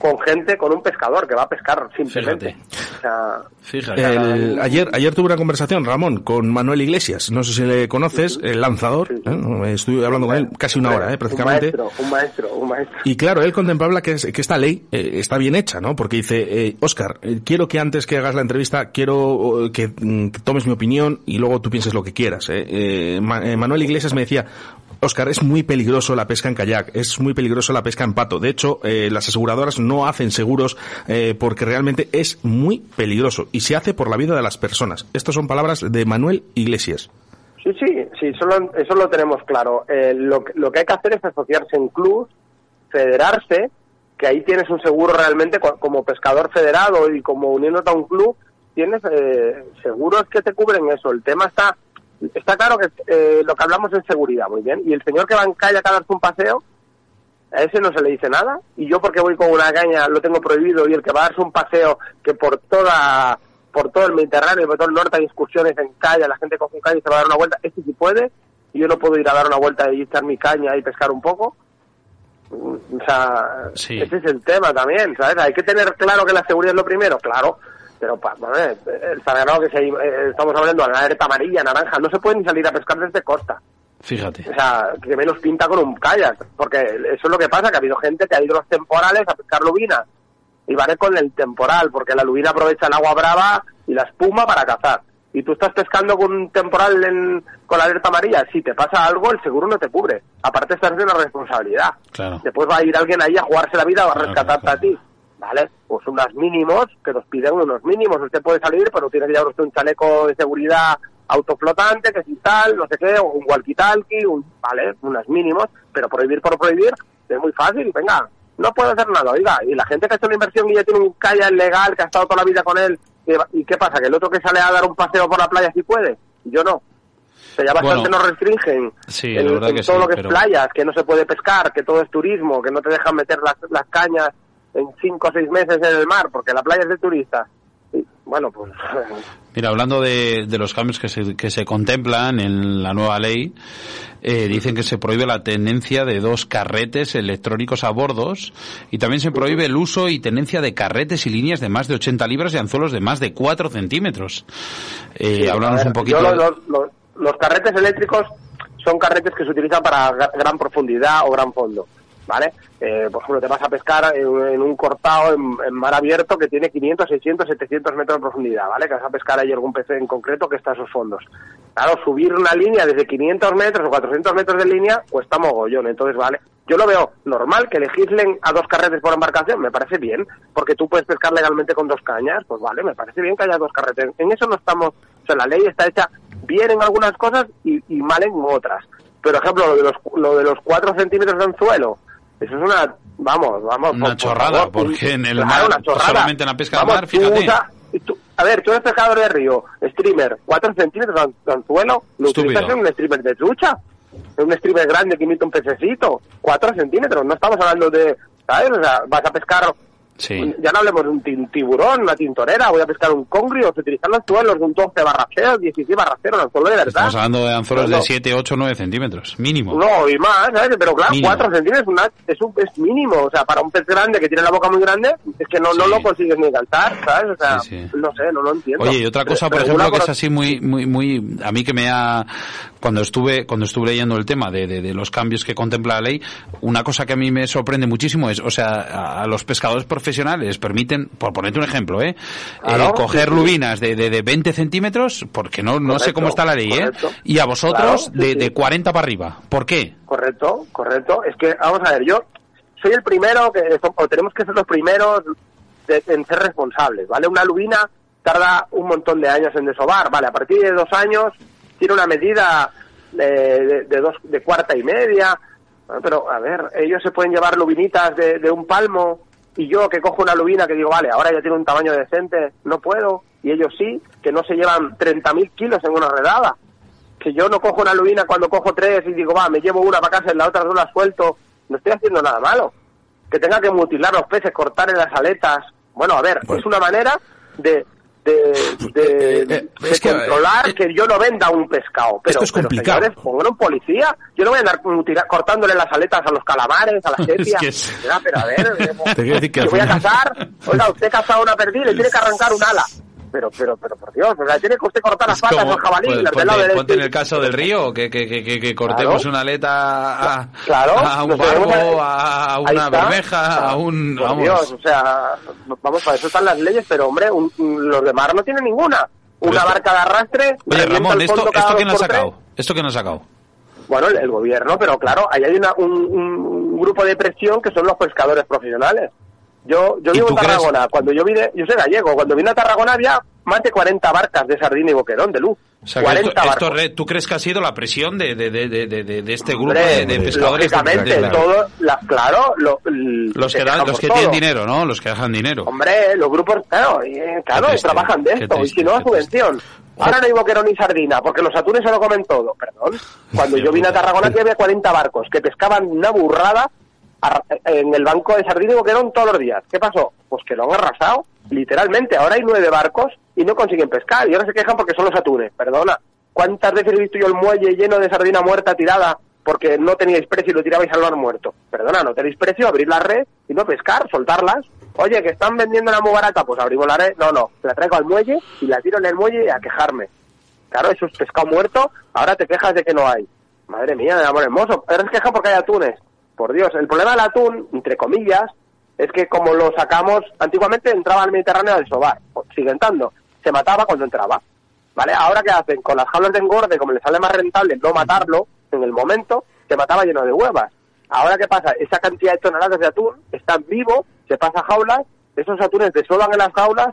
Speaker 8: con gente, con un pescador que va a pescar simplemente. O sea,
Speaker 2: Fíjate.
Speaker 1: El- ayer, ayer tuve una conversación, Ramón, con Manuel Iglesias. No sé si le conoces, el lanzador. ¿eh? Estuve hablando con él casi una hora, ¿eh? prácticamente.
Speaker 8: Un maestro, un maestro, un maestro.
Speaker 1: Y claro, él contemplaba que, es- que esta ley eh, está bien hecha, ¿no? Porque dice, eh, Oscar, eh, quiero que antes que hagas la entrevista, quiero que, mm, que tomes mi opinión y luego tú pienses lo que quieras. Ma- eh, Manuel Iglesias me decía, Oscar, es muy peligroso la pesca en kayak, es muy peligroso la pesca en pato. De hecho, eh, las aseguradoras no hacen seguros eh, porque realmente es muy peligroso y se hace por la vida de las personas. Estas son palabras de Manuel Iglesias.
Speaker 8: Sí, sí, sí, solo, eso lo tenemos claro. Eh, lo, que- lo hay que hacer es asociarse en clubs, federarse, que ahí tienes un seguro realmente co- como pescador federado y como uniéndote a un club, tienes eh, seguros que te cubren eso. El tema está, está claro que eh, lo que hablamos es seguridad, muy bien. Y el señor que va en calle a darse un paseo, a ese no se le dice nada. Y yo porque voy con una caña lo tengo prohibido y el que va a darse un paseo que por toda por todo el Mediterráneo, por todo el norte hay excursiones en calle, la gente coge un caña y se va a dar una vuelta, este sí puede, y yo no puedo ir a dar una vuelta y echar mi caña y pescar un poco. Mm, O sea,
Speaker 2: Sí.
Speaker 8: ese es el tema también, ¿sabes? Hay que tener claro que la seguridad es lo primero, claro, pero ver, el sagrado que se, eh, estamos hablando de la alerta amarilla, naranja, no se puede ni salir a pescar desde costa.
Speaker 2: Fíjate.
Speaker 8: O sea, que menos pinta con un kayak, porque eso es lo que pasa, que ha habido gente que ha ido los temporales a pescar lubinas y vale con el temporal, porque la lubina aprovecha el agua brava y la espuma para cazar. Y tú estás pescando con un temporal en- con la alerta amarilla, si te pasa algo, el seguro no te cubre. Aparte estás de una responsabilidad.
Speaker 2: Claro.
Speaker 8: Después va a ir alguien ahí a jugarse la vida o a
Speaker 2: Claro,
Speaker 8: rescatarte
Speaker 2: claro,
Speaker 8: a ti. ¿Vale? Pues unos mínimos, que nos piden unos mínimos. Usted puede salir, pero tiene que llevar usted un chaleco de seguridad autoflotante, que si tal, no sé qué, o un walkie-talkie, un, ¿vale? Unos mínimos, pero prohibir por prohibir es muy fácil. Venga, no puedo hacer nada, oiga. Y la gente que ha hecho una inversión y ya tiene un kayak legal, que ha estado toda la vida con él, ¿qué va- ¿y qué pasa? ¿Que el otro que sale a dar un paseo por la playa sí puede? Yo no. O sea, ya bastante
Speaker 2: Bueno,
Speaker 8: nos restringen
Speaker 2: sí,
Speaker 8: en, en todo
Speaker 2: sí,
Speaker 8: lo que
Speaker 2: pero-
Speaker 8: es playas, que no se puede pescar, que todo es turismo, que no te dejan meter las, las cañas en cinco o seis meses en el mar, porque la playa es de turistas. Y, bueno, pues
Speaker 2: Mira, hablando de, de los cambios que se, que se contemplan en la nueva ley, eh, dicen que se prohíbe la tenencia de dos carretes electrónicos a bordos y también se prohíbe el uso y tenencia de carretes y líneas de más de 80 libras y anzuelos de más de 4 centímetros. Eh,
Speaker 8: Sí, a ver,
Speaker 2: un poquito.
Speaker 8: yo los, los- los carretes eléctricos son carretes que se utilizan para gra- gran profundidad o gran fondo. ¿Vale? Eh, por ejemplo, te vas a pescar en, en un cortado en, mar abierto que tiene 500, 600, 700 metros de profundidad, ¿vale? Que vas a pescar ahí algún pez en concreto que está a esos fondos. Claro, subir una línea desde 500 metros o 400 metros de línea cuesta mogollón, entonces, ¿vale? Yo lo veo normal que legislen a dos carretes por embarcación, me parece bien, porque tú puedes pescar legalmente con dos cañas, pues vale, me parece bien que haya dos carretes. En eso no estamos, o sea, la ley está hecha bien en algunas cosas y, y mal en otras. Por ejemplo, lo de los, lo de los cuatro centímetros de anzuelo, eso es una, vamos, vamos.
Speaker 2: Una
Speaker 8: por- por
Speaker 2: chorrada,
Speaker 8: favor,
Speaker 2: porque en el
Speaker 8: claro,
Speaker 2: mar, solamente en la pesca de
Speaker 8: Vamos,
Speaker 2: mar,
Speaker 8: tú
Speaker 2: fíjate.
Speaker 8: usa- tú- a ver, tú eres pescador de río, streamer, cuatro centímetros de an- de anzuelo, lo utilizas en un streamer de trucha, en un streamer grande que imita un pececito, cuatro centímetros, no estamos hablando de, ¿sabes? O sea, vas a pescar
Speaker 2: Sí.
Speaker 8: ya no hablemos de un tiburón, una tintorera, voy a pescar un congrio, se utilizan anzuelos de un 12 barra 0, 16 barra 0, un anzuelo de verdad.
Speaker 2: Estamos hablando de anzuelos
Speaker 8: No,
Speaker 2: de 7, 8, 9 centímetros, mínimo.
Speaker 8: No, y más, ¿sabes? Pero claro,
Speaker 2: Mínimo.
Speaker 8: 4 centímetros una- es, un, es mínimo. O sea, para un pez grande que tiene la boca muy grande, es que no, no lo consigues ni alcanzar, ¿sabes? O sea,
Speaker 2: Sí,
Speaker 8: no sé, no lo entiendo.
Speaker 2: Oye, y otra cosa, por
Speaker 8: Pero
Speaker 2: ejemplo, que es así muy, muy, muy, a mí que me ha, cuando estuve, cuando estuve leyendo el tema de, de, de los cambios que contempla la ley, una cosa que a mí me sorprende muchísimo es, o sea, a, a los pescadores profesionales les permiten, por ponerte un ejemplo, ¿eh? Eh, coger
Speaker 8: sí,
Speaker 2: lubinas de, de, de 20 centímetros, porque no, no sé cómo está la ley,
Speaker 8: correcto.
Speaker 2: ¿eh? Y a vosotros
Speaker 8: Claro, sí,
Speaker 2: de, de 40 para arriba. ¿Por qué?
Speaker 8: Correcto, correcto. Es que, vamos a ver, yo soy el primero, que o tenemos que ser los primeros de- en ser responsables, ¿vale? Una lubina tarda un montón de años en desovar, ¿vale? A partir de dos años tiene una medida de, de- de dos, de cuarta y media, Bueno, pero a ver, ellos se pueden llevar lubinitas de, de un palmo y yo que cojo una lubina que digo, vale, ahora ya tiene un tamaño decente, no puedo, y ellos sí, que no se llevan 30.000 kilos en una redada que yo no cojo una lubina cuando cojo tres y digo, va, me llevo una para casa y la otra no la suelto, no estoy haciendo nada malo. Que tenga que mutilar los peces, cortar en las aletas. Bueno, a ver, es una manera de, de, de,
Speaker 1: Eh, eh,
Speaker 8: de
Speaker 1: es que,
Speaker 8: controlar
Speaker 1: eh,
Speaker 8: que yo no venda un pescado. Pero,
Speaker 1: esto es
Speaker 8: pero,
Speaker 1: complicado.
Speaker 8: señores, pongan un policía. Yo no voy a andar mutila- cortándole las aletas a los calamares, a la sepia.
Speaker 2: que es-
Speaker 8: pero a ver,
Speaker 1: Te decir que
Speaker 8: voy a cazar. Oiga, usted ha cazado una perdiz, le tiene que arrancar un ala. Pero, pero, pero, por Dios, o sea, tiene que usted cortar las patas al jabalí,
Speaker 2: pues,
Speaker 8: las del
Speaker 2: ponte, en el caso del río, que, que, que, que- cortemos
Speaker 8: Claro.
Speaker 2: una aleta a,
Speaker 8: Claro,
Speaker 2: a un barbo,
Speaker 8: a-
Speaker 2: una
Speaker 8: está.
Speaker 2: bermeja, a un...
Speaker 8: Por
Speaker 2: Vamos.
Speaker 8: Dios, o sea, vamos, para eso están las leyes, pero hombre, un- los de mar no tienen ninguna. Una
Speaker 2: esto-
Speaker 8: barca de arrastre.
Speaker 2: Oye, Ramón, ¿esto, esto quién lo ha sacado? ¿Esto quién lo ha sacado?
Speaker 8: Bueno, el, el gobierno, pero claro, ahí hay una, un, un grupo de presión que son los pescadores profesionales. Yo, yo
Speaker 2: ¿Y
Speaker 8: vivo en
Speaker 2: crees-
Speaker 8: Tarragona. Cuando yo vine, yo soy gallego. Cuando vine a Tarragona había más de 40 barcas de sardina y boquerón de luz.
Speaker 2: O sea, que
Speaker 8: 40
Speaker 2: esto, esto
Speaker 8: barcos.
Speaker 2: ¿Tú crees que ha sido la presión de, de, de, de, de- de este grupo
Speaker 8: Hombre,
Speaker 2: de, de pescadores?
Speaker 8: Lógicamente, todo, la- claro, lo-
Speaker 2: los que, dan- los que
Speaker 8: todo.
Speaker 2: tienen dinero, ¿no? Los que dejan dinero.
Speaker 8: Hombre, los grupos, claro, y, eh, claro,
Speaker 2: triste,
Speaker 8: trabajan de esto,
Speaker 2: triste,
Speaker 8: y si no, subvención. Ahora no hay boquerón ni sardina, porque los atunes se lo comen todo, perdón. Cuando yo vine a. Tarragona aquí había 40 barcos que pescaban una burrada en el banco de sardina y boquerón todos los días. ¿Qué pasó? Pues que lo han arrasado, literalmente. Ahora hay nueve barcos y no consiguen pescar, y ahora se quejan porque son los atunes, perdona. ¿Cuántas veces he visto yo el muelle lleno de sardina muerta tirada porque no teníais precio y lo tirabais al mar muerto? Perdona, no tenéis precio, abrir la red y no pescar, soltarlas. Oye, que están vendiendo muy barata, pues abrimos la red. No, no, la traigo al muelle y la tiro en el muelle a quejarme. Claro, eso es pescado muerto, ahora te quejas de que no hay. Madre mía, de amor hermoso. Ahora se queja porque hay atunes. Por Dios, el problema del atún, entre comillas, es que como lo sacamos, antiguamente entraba al Mediterráneo a desovar, sigue entrando, se mataba cuando entraba. ¿Vale? Ahora qué hacen? Con las jaulas de engorde, como les sale más rentable no matarlo en el momento, se mataba lleno de huevas. Ahora qué pasa? Esa cantidad de toneladas de atún están vivos, se pasa a jaulas, esos atunes desovan en las jaulas,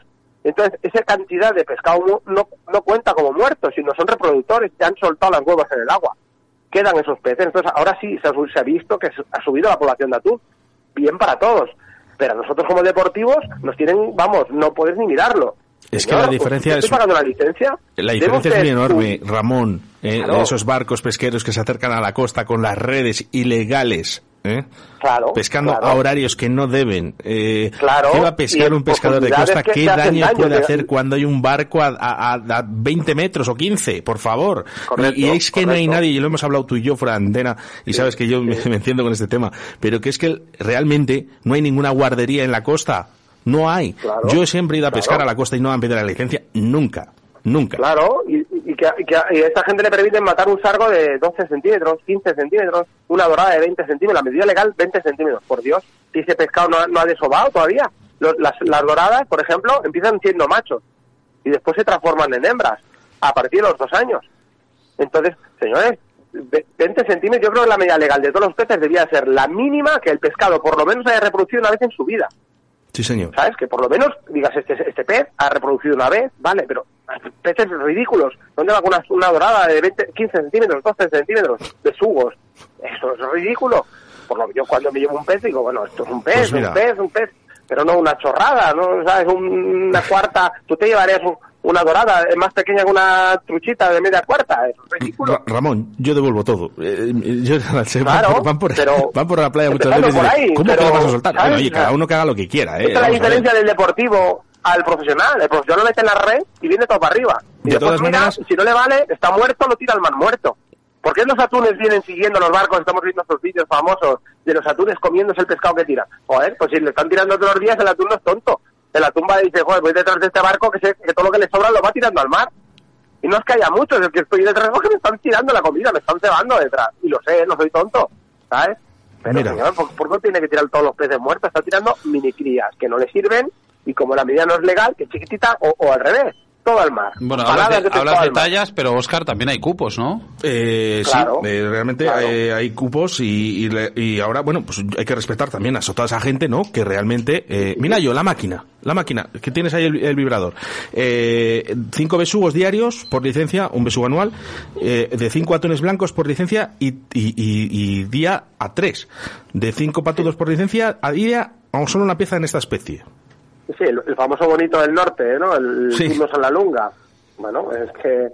Speaker 8: entonces esa cantidad de pescado mu- no, no cuenta como muertos, sino son reproductores, ya han soltado las huevas en el agua. Quedan esos peces. Entonces ahora sí se ha, se ha visto que ha subido la población de atún. Bien para todos. Pero a nosotros como deportivos nos tienen, vamos, no puedes ni mirarlo.
Speaker 1: Es que la diferencia
Speaker 8: ¿estoy
Speaker 1: es-
Speaker 8: pagando la licencia?
Speaker 1: La diferencia es muy enorme,
Speaker 8: un-
Speaker 1: Ramón. eh,
Speaker 8: Claro.
Speaker 1: Esos barcos pesqueros que se acercan a la costa con las redes ilegales. ¿Eh?
Speaker 8: Claro,
Speaker 1: pescando
Speaker 8: claro.
Speaker 1: a horarios que no deben. Eh,
Speaker 8: Claro,
Speaker 1: ¿Qué va a pescar un pescador de costa?
Speaker 8: que
Speaker 1: ¿Qué daño
Speaker 8: daño,
Speaker 1: puede hacer cuando hay un barco a, a- a 20 metros o 15? Por favor.
Speaker 8: Correcto,
Speaker 1: y, y es que no hay nadie, y lo hemos hablado tú y yo fuera antena, y sabes que yo me, me enciendo con este tema, pero que es que realmente no hay ninguna guardería en la costa. No hay.
Speaker 8: Claro,
Speaker 1: yo siempre he ido a pescar a la costa y no me han pedido la licencia nunca. Nunca.
Speaker 8: Claro, y- que, y que y a esta gente le permiten matar un sargo de 12 centímetros, 15 centímetros, una dorada de 20 centímetros, la medida legal 20 centímetros, por Dios, si ese pescado no, ha- no ha desobado todavía. Los- las, las doradas, por ejemplo, empiezan siendo machos y después se transforman en hembras a partir de los dos años. Entonces, señores, ve- 20 centímetros, yo creo que la medida legal de todos los peces debía ser la mínima que el pescado por lo menos haya reproducido una vez en su vida.
Speaker 1: Sí, señor.
Speaker 8: ¿Sabes? Que por lo menos digas, este, este pez ha reproducido una vez, vale, pero peces ridículos. ¿Dónde va con una, una dorada de 20, 15 centímetros, 12 centímetros de sugos? Eso es ridículo. Por lo que yo cuando me llevo un pez digo, bueno, esto es un pez,
Speaker 1: Pues
Speaker 8: un pez, un pez, pero no una chorrada, ¿no? ¿Sabes? Un- Una cuarta, tú te llevarías un- una dorada eh, más pequeña que una truchita de media cuarta, es ridículo.
Speaker 1: Ra- Ramón, yo devuelvo todo. Eh, yo, sé, van
Speaker 8: Claro,
Speaker 1: van, por,
Speaker 8: pero-
Speaker 1: van por la playa muchas veces.
Speaker 8: por ahí,
Speaker 1: ¿Cómo
Speaker 8: pero,
Speaker 1: lo vas a soltar? Bueno, oye, cada uno que haga lo que quiera. Eh,
Speaker 8: Esta es la diferencia del deportivo al profesional. El profesional lo mete en la red y viene todo para arriba. Y
Speaker 1: De
Speaker 8: después
Speaker 1: todas
Speaker 8: mira,
Speaker 1: maneras-
Speaker 8: si no le vale, está muerto, lo tira al mar muerto. ¿Por qué los atunes vienen siguiendo los barcos? Estamos viendo estos vídeos famosos de los atunes comiéndose el pescado que tiran. Joder, pues si le están tirando todos los días, el atún no es tonto. El atún va y dice, joder, voy detrás de este barco que, sé que todo lo que le sobra lo va tirando al mar. Y no es que haya muchos, es que estoy detrás porque me están tirando la comida, me están cebando detrás. Y lo sé, no soy tonto, ¿sabes? Pero,
Speaker 1: Mira.
Speaker 8: señor, ¿por, por qué tiene que tirar todos los peces muertos? Está tirando mini crías que no le sirven y como la medida no es legal, que es chiquitita o, o al revés, todo al mar.
Speaker 2: Bueno, hablas de, hablas de tallas, pero Oscar, también hay cupos, ¿no?
Speaker 1: Eh,
Speaker 8: Claro,
Speaker 1: sí, eh, realmente
Speaker 8: claro.
Speaker 1: hay cupos y, y le- y ahora, bueno, pues hay que respetar también a toda esa gente, ¿no? Que realmente... Eh, mira yo, la máquina, la máquina, que tienes ahí el, el vibrador. Eh, cinco besugos diarios por licencia, un besugo anual, eh, de cinco atunes blancos por licencia y, y, y- y día a tres. De cinco patudos por licencia a día a solo una pieza en esta especie.
Speaker 8: Sí, el, el famoso bonito del norte, ¿no? El
Speaker 1: Sí.
Speaker 8: San la Lunga. Bueno, es que,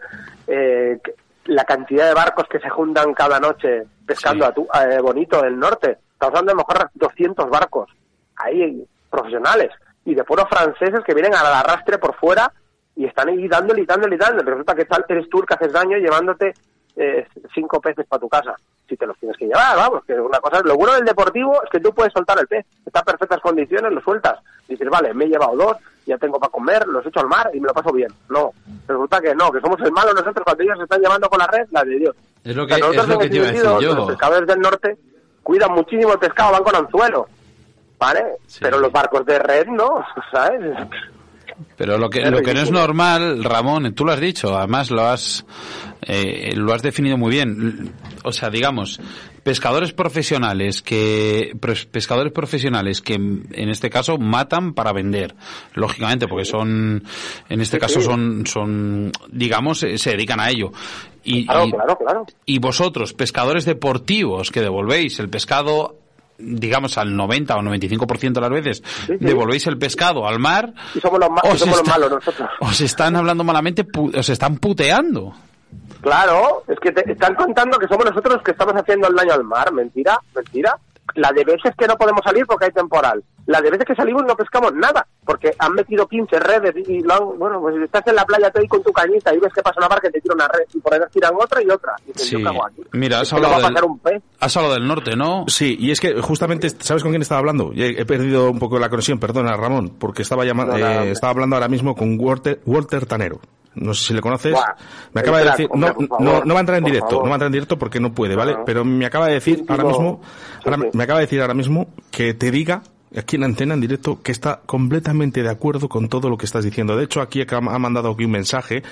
Speaker 8: eh, que la cantidad de barcos que se juntan cada noche pescando
Speaker 2: Sí.
Speaker 8: a tu, eh, bonito del norte. Estamos hablando de a lo mejor 200 barcos ahí profesionales y de fueros franceses que vienen al arrastre por fuera y están ahí dándole y dándole y dándole. Resulta que tal eres tú el que haces daño llevándote eh, cinco peces para tu casa. Si te los tienes que llevar, vamos, que una cosa lo bueno del deportivo es que tú puedes soltar el pez, está en perfectas condiciones, lo sueltas. Dices, vale, me he llevado dos, ya tengo para comer, los echo al mar y me lo paso bien. No, resulta que no, que somos el malo nosotros cuando ellos se están llevando con la red, la de Dios.
Speaker 2: Es lo
Speaker 8: O sea,
Speaker 2: que,
Speaker 8: nosotros
Speaker 2: es lo que te iba a decir yo.
Speaker 8: Los pescadores del norte cuidan muchísimo el pescado, van con anzuelo, ¿vale?
Speaker 2: Sí.
Speaker 8: Pero los barcos de red no, ¿sabes?
Speaker 2: Pero lo que, lo que no es normal, Ramón, tú lo has dicho, además lo has, eh, lo has definido muy bien. O sea, digamos, pescadores profesionales que, pescadores profesionales que en este caso matan para vender, lógicamente, porque son, en este caso son, son, digamos, eh, se dedican a ello. Y,
Speaker 8: Claro,
Speaker 2: y-
Speaker 8: claro, claro.
Speaker 2: y vosotros, pescadores deportivos, que devolvéis el pescado, digamos, al 90 o 95% de las veces,
Speaker 8: Sí, sí.
Speaker 2: devolvéis el pescado al mar,
Speaker 8: Y somos los, ma- y
Speaker 2: os,
Speaker 8: somos los malos nosotros.
Speaker 2: os están hablando malamente, os están puteando.
Speaker 8: Claro, es que te están contando que somos nosotros los que estamos haciendo el daño al mar. Mentira, mentira. La de veces que no podemos salir porque hay temporal. La de veces que salimos no pescamos nada, porque han metido 15 redes y lo han- bueno, pues estás en la playa tú ahí con tu cañita y ves que pasa una barca y te tira una red y por ahí tiran otra y otra. Y
Speaker 2: Sí.
Speaker 8: yo cago aquí.
Speaker 2: Mira, has hablado
Speaker 8: a
Speaker 2: del-
Speaker 8: pasar un pez.
Speaker 2: Has hablado del norte, ¿no?
Speaker 1: Sí, y es que justamente, ¿sabes con quién estaba hablando? He he perdido un poco la conexión, perdona Ramón, porque estaba llamando,
Speaker 8: No, nada,
Speaker 1: eh, estaba hablando ahora mismo con Walter, Walter Tanero. No sé si le conoces.
Speaker 8: Buah,
Speaker 1: me acaba de decir,
Speaker 8: hombre,
Speaker 1: no, no, no va a entrar en
Speaker 8: por
Speaker 1: directo,
Speaker 8: favor.
Speaker 1: no va a entrar en directo porque no puede, ¿vale? Pero me acaba de decir
Speaker 8: Sí,
Speaker 1: ahora mismo,
Speaker 8: Sí,
Speaker 1: ahora-
Speaker 8: sí.
Speaker 1: me acaba de decir ahora mismo que te diga aquí en antena en directo que está completamente de acuerdo con todo lo que estás diciendo. De hecho, aquí ha ha mandado aquí un mensaje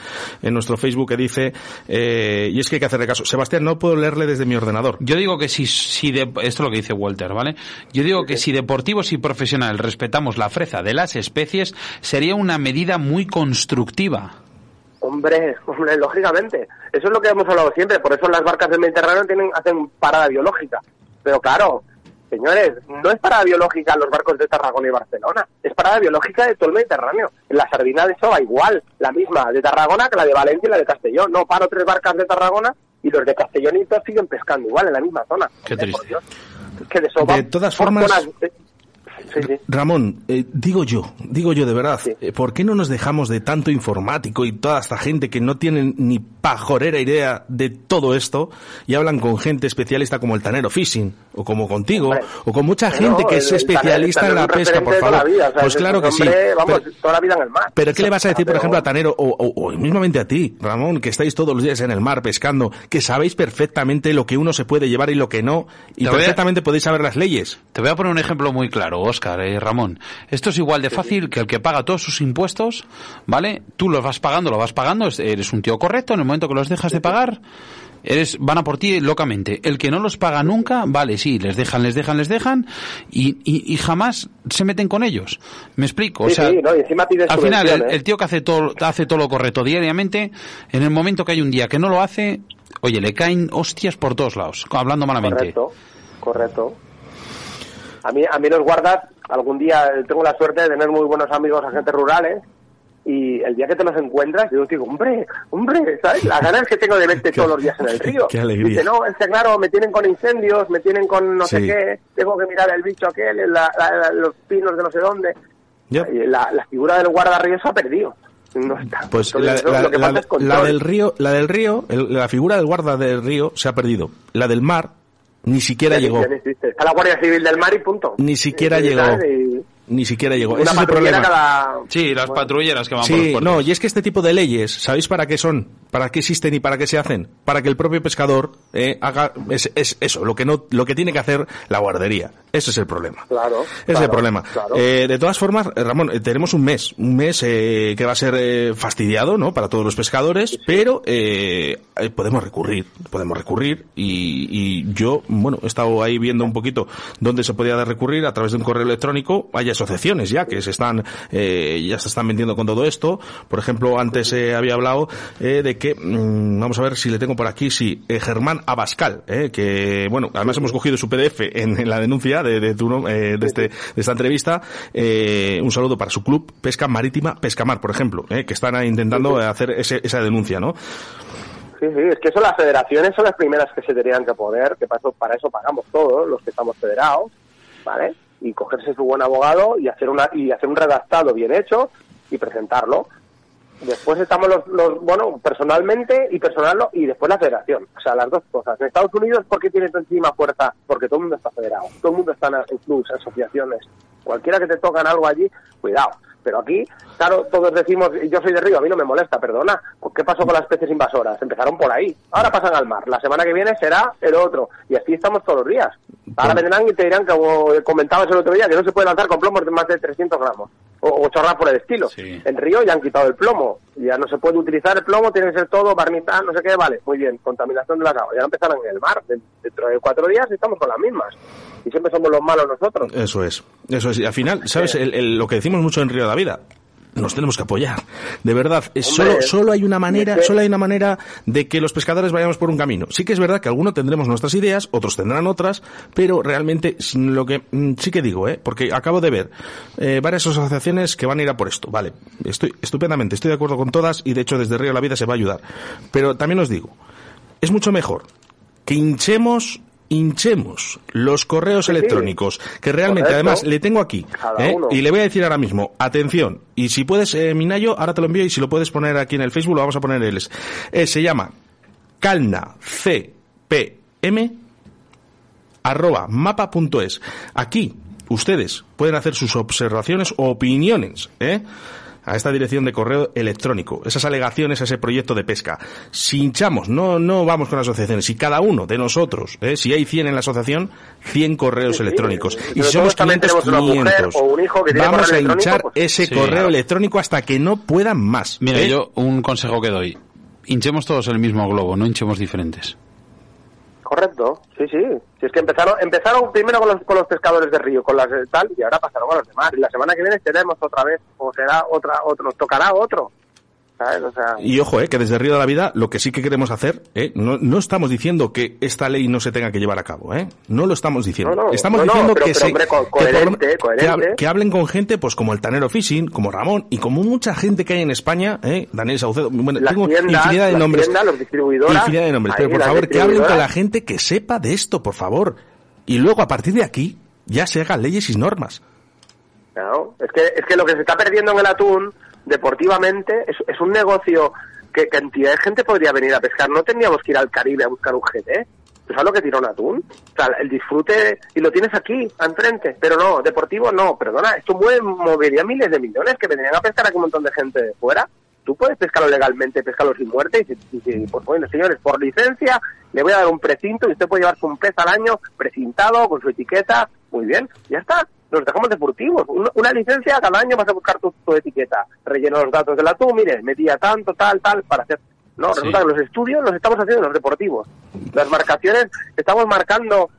Speaker 1: en nuestro Facebook que dice, eh, y es que hay que hacerle caso. Sebastián, no puedo leerle desde mi ordenador.
Speaker 2: Yo digo que si, si de, esto es lo que dice Walter, ¿vale? Yo digo que si deportivos y profesionales respetamos la freza de las especies, sería una medida muy constructiva.
Speaker 8: Hombre, hombre, lógicamente. Eso es lo que hemos hablado siempre. Por eso las barcas del Mediterráneo tienen, hacen parada biológica. Pero claro, señores, no es parada biológica los barcos de Tarragona y Barcelona. Es parada biológica de todo el Mediterráneo. En la sardina de eso va igual. La misma de Tarragona que la de Valencia y la de Castellón. No, paro tres barcas de Tarragona y los de Castellón y todos siguen pescando igual en la misma zona.
Speaker 2: Qué
Speaker 8: Hombre,
Speaker 2: triste.
Speaker 8: por Dios. Que de eso
Speaker 1: De todas formas-
Speaker 8: zonas, eh, Sí, sí.
Speaker 1: Ramón, eh, digo yo, digo yo de verdad, eh, ¿por qué no nos dejamos de tanto informático y toda esta gente que no tienen ni pajorera idea de todo esto y hablan con gente especialista como el Tanero Fishing o como contigo
Speaker 8: Hombre,
Speaker 1: o con mucha gente que es
Speaker 8: el- el
Speaker 1: especialista
Speaker 8: Tanero
Speaker 1: en la pesca, por favor?
Speaker 8: la vida, o sea,
Speaker 1: pues claro que sí.
Speaker 8: Vamos,
Speaker 1: Pero-
Speaker 8: toda la vida en el mar.
Speaker 1: pero ¿qué le vas a decir, por ejemplo, a Tanero o, o- o mismamente a ti, Ramón, que estáis todos los días en el mar pescando, que sabéis perfectamente lo que uno se puede llevar y lo que no, y
Speaker 2: a-
Speaker 1: perfectamente podéis saber las leyes?
Speaker 2: Te voy a poner un ejemplo muy claro, Eh, Ramón. Esto es igual de fácil que el que paga todos sus impuestos, ¿vale? Tú los vas pagando, lo vas pagando, es- eres un tío correcto, en el momento que los dejas de pagar, eres, van a por ti locamente. El que no los paga nunca, vale, sí, les dejan, les dejan, les dejan, y, y, y jamás se meten con ellos. ¿Me explico? O
Speaker 8: Sí,
Speaker 2: sea,
Speaker 8: sí, no, y encima pides
Speaker 2: al final, el tío que hace todo, hace todo lo correcto diariamente, en el momento que hay un día que no lo hace, oye, le caen hostias por todos lados, hablando malamente.
Speaker 8: Correcto, correcto. A mí, a mí los guardas, algún día tengo la suerte de tener muy buenos amigos agentes rurales y el día que te los encuentras, yo digo, hombre, hombre, ¿sabes? Las ganas que tengo de verte todos los días en el río.
Speaker 1: qué alegría.
Speaker 8: Dice, no, es que claro, me tienen con incendios, me tienen con no sé qué, tengo que mirar el bicho aquel, la- los pinos de no sé dónde. La, la figura del guardarrío se ha perdido. No está.
Speaker 1: Pues
Speaker 8: Entonces,
Speaker 1: la, la- la- del río, la del río, el- la figura del guarda del río se ha perdido. La del mar ni siquiera
Speaker 8: Ya
Speaker 1: llegó.
Speaker 8: ya. Está la Guardia Civil del Mar y punto.
Speaker 1: Ni siquiera
Speaker 8: Y- y
Speaker 1: llegó.
Speaker 8: y-
Speaker 1: Ni siquiera llegó.
Speaker 8: Una
Speaker 1: Ese es el problema.
Speaker 8: cada...
Speaker 2: Sí, las patrulleras que van por
Speaker 1: Sí,
Speaker 2: los puertos.
Speaker 1: no, y es que este tipo de leyes, ¿sabéis para qué son? ¿Para qué existen y para qué se hacen? Para que el propio pescador eh, haga es, es eso, lo que no, lo que tiene que hacer la guardería. Ese es el problema.
Speaker 8: Claro,
Speaker 1: Ese es el problema.
Speaker 8: claro.
Speaker 1: Eh, de todas formas, eh, Ramón, eh, tenemos un mes, un mes eh, que va a ser eh, fastidiado, ¿no? Para todos los pescadores, pero eh, eh, podemos recurrir, podemos recurrir y, y yo, bueno, he estado ahí viendo un poquito dónde se podía recurrir a través de un correo electrónico. Hay asociaciones ya que se están, eh, ya se están vendiendo con todo esto. Por ejemplo, antes había hablado eh, de que, mm, vamos a ver si le tengo por aquí, sí, eh, Germán Abascal, eh, que, bueno, además hemos cogido su PDF en, en la denuncia de, de, tu eh, de, este, de esta entrevista. Eh, un saludo para su club Pesca Marítima Pescamar, por ejemplo, eh, que están intentando hacer ese- esa denuncia, ¿no?
Speaker 8: Sí, sí, es que eso las federaciones son las primeras que se tendrían que poder, que para eso, para eso pagamos todos los que estamos federados, ¿vale? Y cogerse su buen abogado y hacer una y hacer un redactado bien hecho y presentarlo. Después estamos los, los bueno, personalmente y personal y después la federación. O sea, las dos cosas. En Estados Unidos, ¿por qué tiene encima fuerza? Porque todo el mundo está federado. Todo el mundo está en clubs, asociaciones. Cualquiera que te tocan algo allí, cuidado. Pero aquí, claro, todos decimos, yo soy de río, a mí no me molesta, perdona. Pues, ¿Qué pasó con las especies invasoras? Empezaron por ahí. Ahora pasan al mar. La semana que viene será el otro. Y así estamos todos los días. Ahora vendrán y te dirán, como comentabas el otro día, que no se puede lanzar con plomos de más de 300 gramos. O, o chorras por el estilo.
Speaker 2: Sí.
Speaker 8: En Río ya han quitado el plomo. Ya no se puede utilizar el plomo, tiene que ser todo barnizar, no sé qué, vale. Muy bien, contaminación de las aguas. Ya empezaron en el mar. De- Dentro de cuatro días estamos con las mismas. Y siempre somos los malos nosotros.
Speaker 1: Eso es, eso es. Y al final, ¿sabes? El- el- lo que decimos mucho en Río de la Vida. Nos tenemos que apoyar. De verdad, es solo, solo hay una manera, solo hay una manera de que los pescadores vayamos por un camino. Sí que es verdad que algunos tendremos nuestras ideas, otros tendrán otras, pero realmente lo que mm, sí que digo, ¿eh? porque acabo de ver eh, varias asociaciones que van a ir a por esto. Vale, estoy estupendamente, estoy de acuerdo con todas y de hecho desde Río de la Vida se va a ayudar. Pero también os digo, es mucho mejor que hinchemos hinchemos los correos electrónicos que realmente
Speaker 8: Correcto.
Speaker 1: además le tengo aquí ¿eh? y le voy a decir ahora mismo atención y si puedes eh, Minayo ahora te lo envío y si lo puedes poner aquí en el Facebook lo vamos a poner él eh, se llama calna cpm arroba mapa.es. Aquí ustedes pueden hacer sus observaciones o opiniones, ¿eh? A esta dirección de correo electrónico, esas alegaciones a ese proyecto de pesca. Si hinchamos, no, no vamos con asociaciones, si cada uno de nosotros, ¿eh? si hay 100 en la asociación, 100 correos
Speaker 8: Sí, sí.
Speaker 1: electrónicos. Y si somos
Speaker 8: también
Speaker 1: 500,
Speaker 8: tenemos una mujer
Speaker 1: 500.
Speaker 8: o un hijo que tiene
Speaker 1: Vamos a hinchar
Speaker 8: pues-
Speaker 1: ese
Speaker 2: Sí,
Speaker 1: correo
Speaker 2: claro.
Speaker 1: electrónico hasta que no puedan más.
Speaker 2: Mira,
Speaker 1: ¿eh?
Speaker 2: yo un consejo que doy. Hinchemos todos el mismo globo, no hinchemos diferentes.
Speaker 8: Correcto, sí, sí. Si es que empezaron, empezaron primero con los, con los pescadores de río, con las tal, y ahora pasaron con los demás. Y la semana que viene tenemos otra vez, o será otra, otro, nos tocará otro. ¿Sabes? O sea,
Speaker 1: Y ojo, eh, que desde Río de la Vida lo que sí que queremos hacer, eh, no, no estamos diciendo que esta ley no se tenga que llevar a cabo, eh, no lo estamos diciendo.
Speaker 8: No, no,
Speaker 1: estamos
Speaker 8: no,
Speaker 1: diciendo
Speaker 8: pero-
Speaker 1: que,
Speaker 8: pero,
Speaker 1: se,
Speaker 8: hombre, co-
Speaker 1: que,
Speaker 8: coherente,
Speaker 1: que
Speaker 8: coherente.
Speaker 1: hab- que hablen con gente, pues como el Tanero Fishing, como Ramón y como mucha gente que hay en España, eh, Daniel Saucedo, bueno,
Speaker 8: las
Speaker 1: tengo
Speaker 8: tiendas,
Speaker 1: infinidad de nombres,
Speaker 8: tiendas, los
Speaker 1: infinidad de nombres, pero por favor que hablen con la gente que sepa de esto, por favor, y luego a partir de aquí ya se hagan leyes y normas.
Speaker 8: Claro, es que, es que lo que se está perdiendo en el atún, deportivamente, es, es un negocio que cantidad de gente podría venir a pescar. No tendríamos que ir al Caribe a buscar un GT. ¿Tú sabes lo que tira un atún? O sea, el disfrute, y lo tienes aquí, enfrente. Pero no, deportivo no, perdona, esto mueve, movería miles de millones que vendrían a pescar aquí un montón de gente de fuera. Tú puedes pescarlo legalmente, pescarlo sin muerte, y, y pues bueno, señores, por licencia, le voy a dar un precinto y usted puede llevarse un pez al año precintado, con su etiqueta, muy bien, ya está. Nos dejamos deportivos. Una, una licencia cada año vas a buscar tu, tu etiqueta. Relleno los datos del atún, mire, metía tanto, tal, tal, para hacer... No,
Speaker 2: Sí.
Speaker 8: resulta que los estudios los estamos haciendo en los deportivos. Las marcaciones, estamos marcando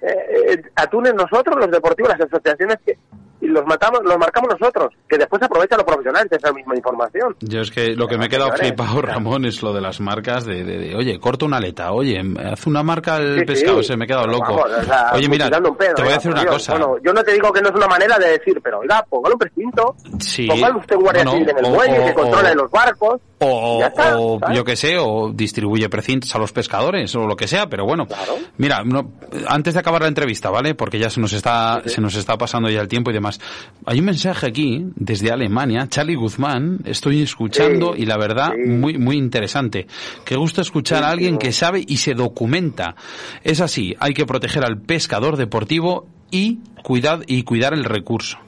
Speaker 8: eh, eh, atunes nosotros, los deportivos, las asociaciones que y los matamos, los marcamos nosotros, que después aprovechan los profesionales esa misma información.
Speaker 2: Yo es que lo que me he quedado flipado. Ramón, es lo de las marcas de, de- de, oye, corta una aleta, oye, haz una marca al
Speaker 8: Sí, sí.
Speaker 2: pescado, se me he quedado
Speaker 8: Pero
Speaker 2: loco.
Speaker 8: vamos, o sea,
Speaker 2: oye, mira,
Speaker 8: pedo,
Speaker 2: te voy a decir una
Speaker 8: Dios.
Speaker 2: cosa.
Speaker 8: Bueno, yo no te digo que no es una manera de decir, pero oiga, póngale un precinto,
Speaker 2: Sí,
Speaker 8: póngale usted guardia
Speaker 2: bueno,
Speaker 8: civil en el
Speaker 2: o-
Speaker 8: muelle
Speaker 2: o-
Speaker 8: que controle
Speaker 2: o-
Speaker 8: los barcos,
Speaker 2: O,
Speaker 8: está,
Speaker 2: o yo que sé, o distribuye precintos a los pescadores, o lo que sea, pero bueno.
Speaker 8: Claro.
Speaker 2: Mira, no- antes de acabar la entrevista, ¿vale? Porque ya se nos está, se nos está pasando ya el tiempo y demás. Hay un mensaje aquí, desde Alemania, Charlie Guzmán, estoy escuchando
Speaker 8: Sí,
Speaker 2: y la verdad,
Speaker 8: sí.
Speaker 2: muy, muy interesante. Qué gusto escuchar a alguien que sabe y se documenta. Es así, hay que proteger al pescador deportivo y cuidar, y cuidar el recurso.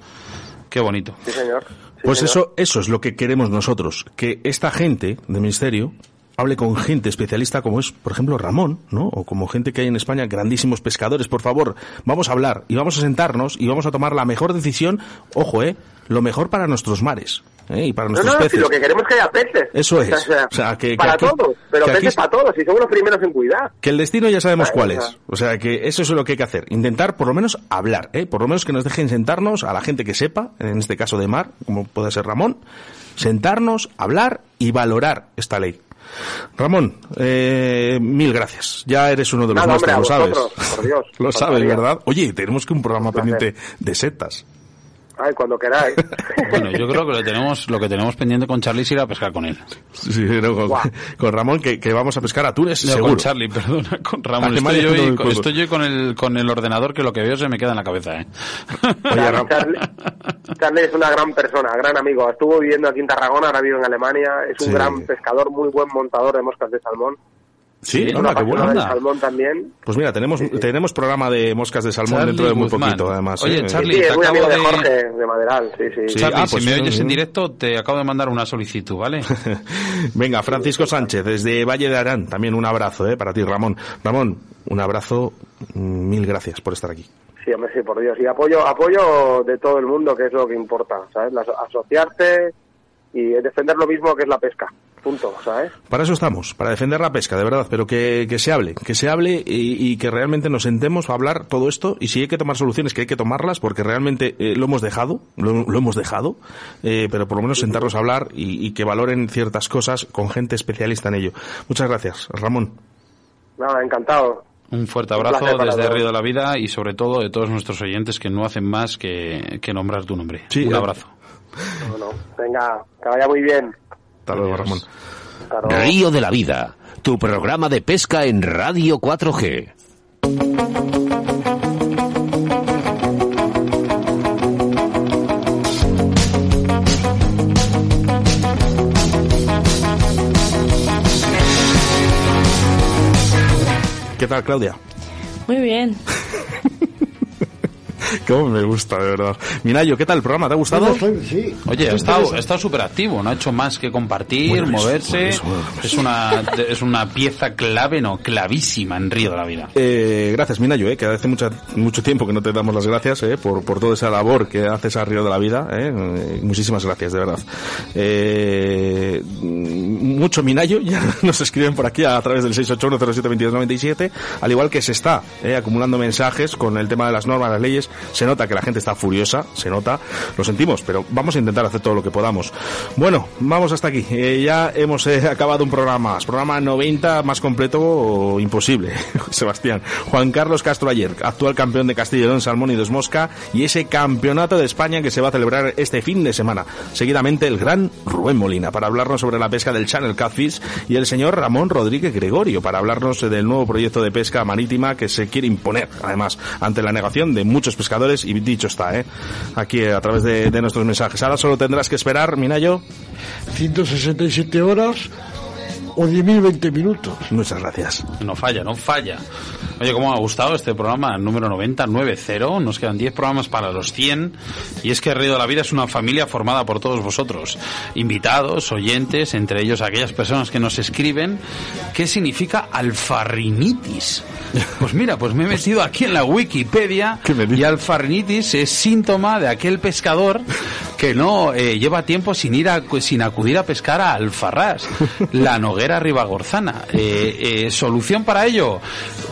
Speaker 2: Qué bonito.
Speaker 8: sí señor.
Speaker 1: Pues eso, eso es lo que queremos nosotros, que esta gente del ministerio hable con gente especialista como es, por ejemplo, Ramón, ¿no? O como gente que hay en España, grandísimos pescadores. Por favor, vamos a hablar y vamos a sentarnos y vamos a tomar la mejor decisión, ojo, ¿eh? Lo mejor para nuestros mares, ¿eh? Y para
Speaker 8: No,
Speaker 1: nuestros
Speaker 8: no, si lo que queremos es que haya peces.
Speaker 1: Eso es.
Speaker 8: O sea,
Speaker 1: O sea, que- que
Speaker 8: para
Speaker 1: aquí-
Speaker 8: todos, pero
Speaker 1: que
Speaker 8: peces
Speaker 1: es-
Speaker 8: para todos, y somos los primeros en cuidar.
Speaker 1: Que el destino ya sabemos cuál es. O sea, que eso es lo que hay que hacer. Intentar, por lo menos, hablar, ¿eh? Por lo menos que nos dejen sentarnos a la gente que sepa, en este caso de mar, como puede ser Ramón, sentarnos, hablar y valorar esta ley. Ramón, eh, mil gracias. Ya eres uno de los
Speaker 8: Nada,
Speaker 1: nuestros, lo sabes.
Speaker 8: vosotros, por Dios,
Speaker 1: lo sabes. ¿verdad? Oye, tenemos que un programa
Speaker 8: Un
Speaker 1: pendiente de setas.
Speaker 8: Ay, cuando queráis.
Speaker 2: Bueno, yo creo que lo tenemos, lo que tenemos pendiente con Charlie es ir a pescar con él.
Speaker 1: Sí, no, con, con Ramón, que, que vamos a pescar atunes,
Speaker 2: No,
Speaker 1: seguro.
Speaker 2: con Charlie, perdona, con Ramón. Estoy yo, y-
Speaker 1: acuerdo.
Speaker 2: estoy yo con el, con el ordenador que lo que veo se me queda en la cabeza, ¿eh?
Speaker 1: Oye, Ramón.
Speaker 8: Charlie, Charlie es una gran persona, gran amigo. Estuvo viviendo aquí en Tarragona, ahora vive en Alemania. Es un
Speaker 1: Sí.
Speaker 8: gran pescador, muy buen montador de moscas de salmón.
Speaker 1: Sí, anda,
Speaker 8: una
Speaker 1: qué
Speaker 8: del
Speaker 2: anda.
Speaker 8: salmón también.
Speaker 1: Pues mira, tenemos, tenemos programa de moscas de salmón
Speaker 2: Charlie
Speaker 1: dentro de muy
Speaker 2: Guzmán.
Speaker 1: poquito, además.
Speaker 2: Oye,
Speaker 1: ¿eh?
Speaker 2: Charlie,
Speaker 8: Sí,
Speaker 2: te acabo
Speaker 8: de
Speaker 2: de-
Speaker 8: Jorge de Maderal. Sí, sí.
Speaker 1: Sí.
Speaker 2: Charlie,
Speaker 1: ah, pues
Speaker 2: si me
Speaker 1: sí,
Speaker 2: oyes
Speaker 1: sí.
Speaker 2: en directo, te acabo de mandar una solicitud, ¿vale?
Speaker 1: Venga, Francisco Sánchez, desde Valle de Arán, también un abrazo ¿eh? para ti, Ramón. Ramón, un abrazo, mm, mil gracias por estar aquí.
Speaker 8: Sí, hombre, sí, por Dios. Y apoyo, apoyo de todo el mundo, que es lo que importa, ¿sabes? Asociarse y defender lo mismo que es la pesca. Punto, ¿sabes?
Speaker 1: Para eso estamos, para defender la pesca, de verdad, pero que, que se hable, que se hable y, y que realmente nos sentemos a hablar todo esto y si hay que tomar soluciones, que hay que tomarlas porque realmente eh, lo hemos dejado, lo, lo hemos dejado, eh, pero por lo menos sentarnos a hablar y, y que valoren ciertas cosas con gente especialista en ello. Muchas gracias, Ramón.
Speaker 8: Nada, encantado.
Speaker 2: Un fuerte
Speaker 8: Un
Speaker 2: abrazo
Speaker 8: para
Speaker 2: desde
Speaker 8: todos.
Speaker 2: Río de la Vida y sobre todo de todos nuestros oyentes que no hacen más que, que nombrar tu nombre.
Speaker 1: Sí,
Speaker 2: Un
Speaker 1: eh.
Speaker 2: abrazo.
Speaker 8: Venga, que vaya muy bien.
Speaker 1: Hasta luego,
Speaker 2: Adiós.
Speaker 1: Ramón.
Speaker 8: Hasta luego.
Speaker 3: Río de la Vida, tu programa de pesca en Radio 4G.
Speaker 1: ¿Qué tal, Claudia?
Speaker 7: Muy bien.
Speaker 1: Cómo me gusta, de verdad. Minayo, ¿qué tal el programa? ¿Te ha gustado?
Speaker 6: Sí.
Speaker 2: Oye, ha estado, estado súper activo, no ha hecho más que compartir,
Speaker 1: Bueno, eso,
Speaker 2: moverse.
Speaker 1: bueno, eso, bueno,
Speaker 2: es, una, es una pieza clave, no, clavísima en Río de la Vida.
Speaker 1: Eh, gracias, Minayo, eh, que hace mucha, mucho tiempo que no te damos las gracias eh, por, por toda esa labor que haces a Río de la Vida. Eh, Eh, muchísimas gracias, de verdad. Eh, mucho Minayo, ya nos escriben por aquí a través del 681072297, al igual que se está eh, acumulando mensajes con el tema de las normas, las leyes. Se nota que la gente está furiosa, se nota, lo sentimos, pero vamos a intentar hacer todo lo que podamos. Bueno, vamos hasta aquí. Eh, ya hemos eh, acabado un programa. Programa 90 más completo o imposible, Sebastián. Juan Carlos Castro ayer, actual campeón de Castilla y León, Salmón y Dos Mosca, y ese campeonato de España que se va a celebrar este fin de semana. Seguidamente el gran Rubén Molina para hablarnos sobre la pesca del Channel Catfish y el señor Ramón Rodríguez Gregorio para hablarnos del nuevo proyecto de pesca marítima que se quiere imponer, además, ante la negación de muchos pescadores y dicho está, ¿eh? Aquí a través de, de nuestros mensajes. Ahora solo tendrás que esperar, Minayo.
Speaker 6: 167 horas o 10.020 minutos.
Speaker 1: Muchas gracias.
Speaker 2: No falla, no falla. Oye, cómo me ha gustado este programa número 90, 90. Nos quedan 10 programas para los 100. Y es que Río de la Vida es una familia formada por todos vosotros. Invitados, oyentes, entre ellos aquellas personas que nos escriben. ¿Qué significa alfarrinitis? Pues mira, pues me he metido aquí en la Wikipedia. Y alfarrinitis es síntoma de aquel pescador que no eh, lleva tiempo sin ir a, sin acudir a pescar a Alfarrás, la Noguera Ribagorzana. Eh, eh, solución para ello,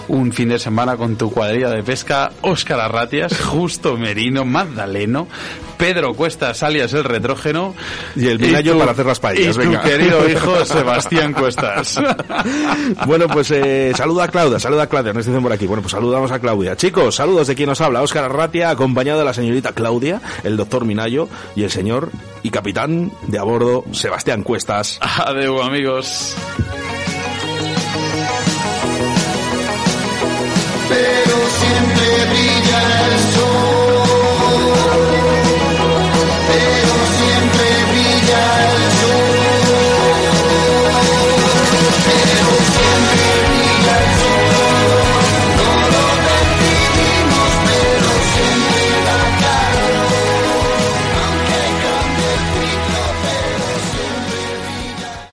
Speaker 2: un fin de semana con tu cuadrilla de pesca, Óscar Arratias, Justo Merino, Magdaleno, Pedro Cuestas, alias el retrógeno.
Speaker 1: Y el Minayo para hacer las paellas,
Speaker 2: Y
Speaker 1: venga.
Speaker 2: tu querido hijo Sebastián Cuestas.
Speaker 1: Bueno, pues eh, saluda a Claudia, saluda a Claudia, nos dicen por aquí. Bueno, pues saludamos a Claudia. Chicos, saludos de quien nos habla, Óscar Arratia, acompañado de la señorita Claudia, el doctor Minayo y el señor y capitán de a bordo, Sebastián Cuestas.
Speaker 2: Adeu, amigos.
Speaker 9: Pero siempre brilla el sol. Pero siempre brilla.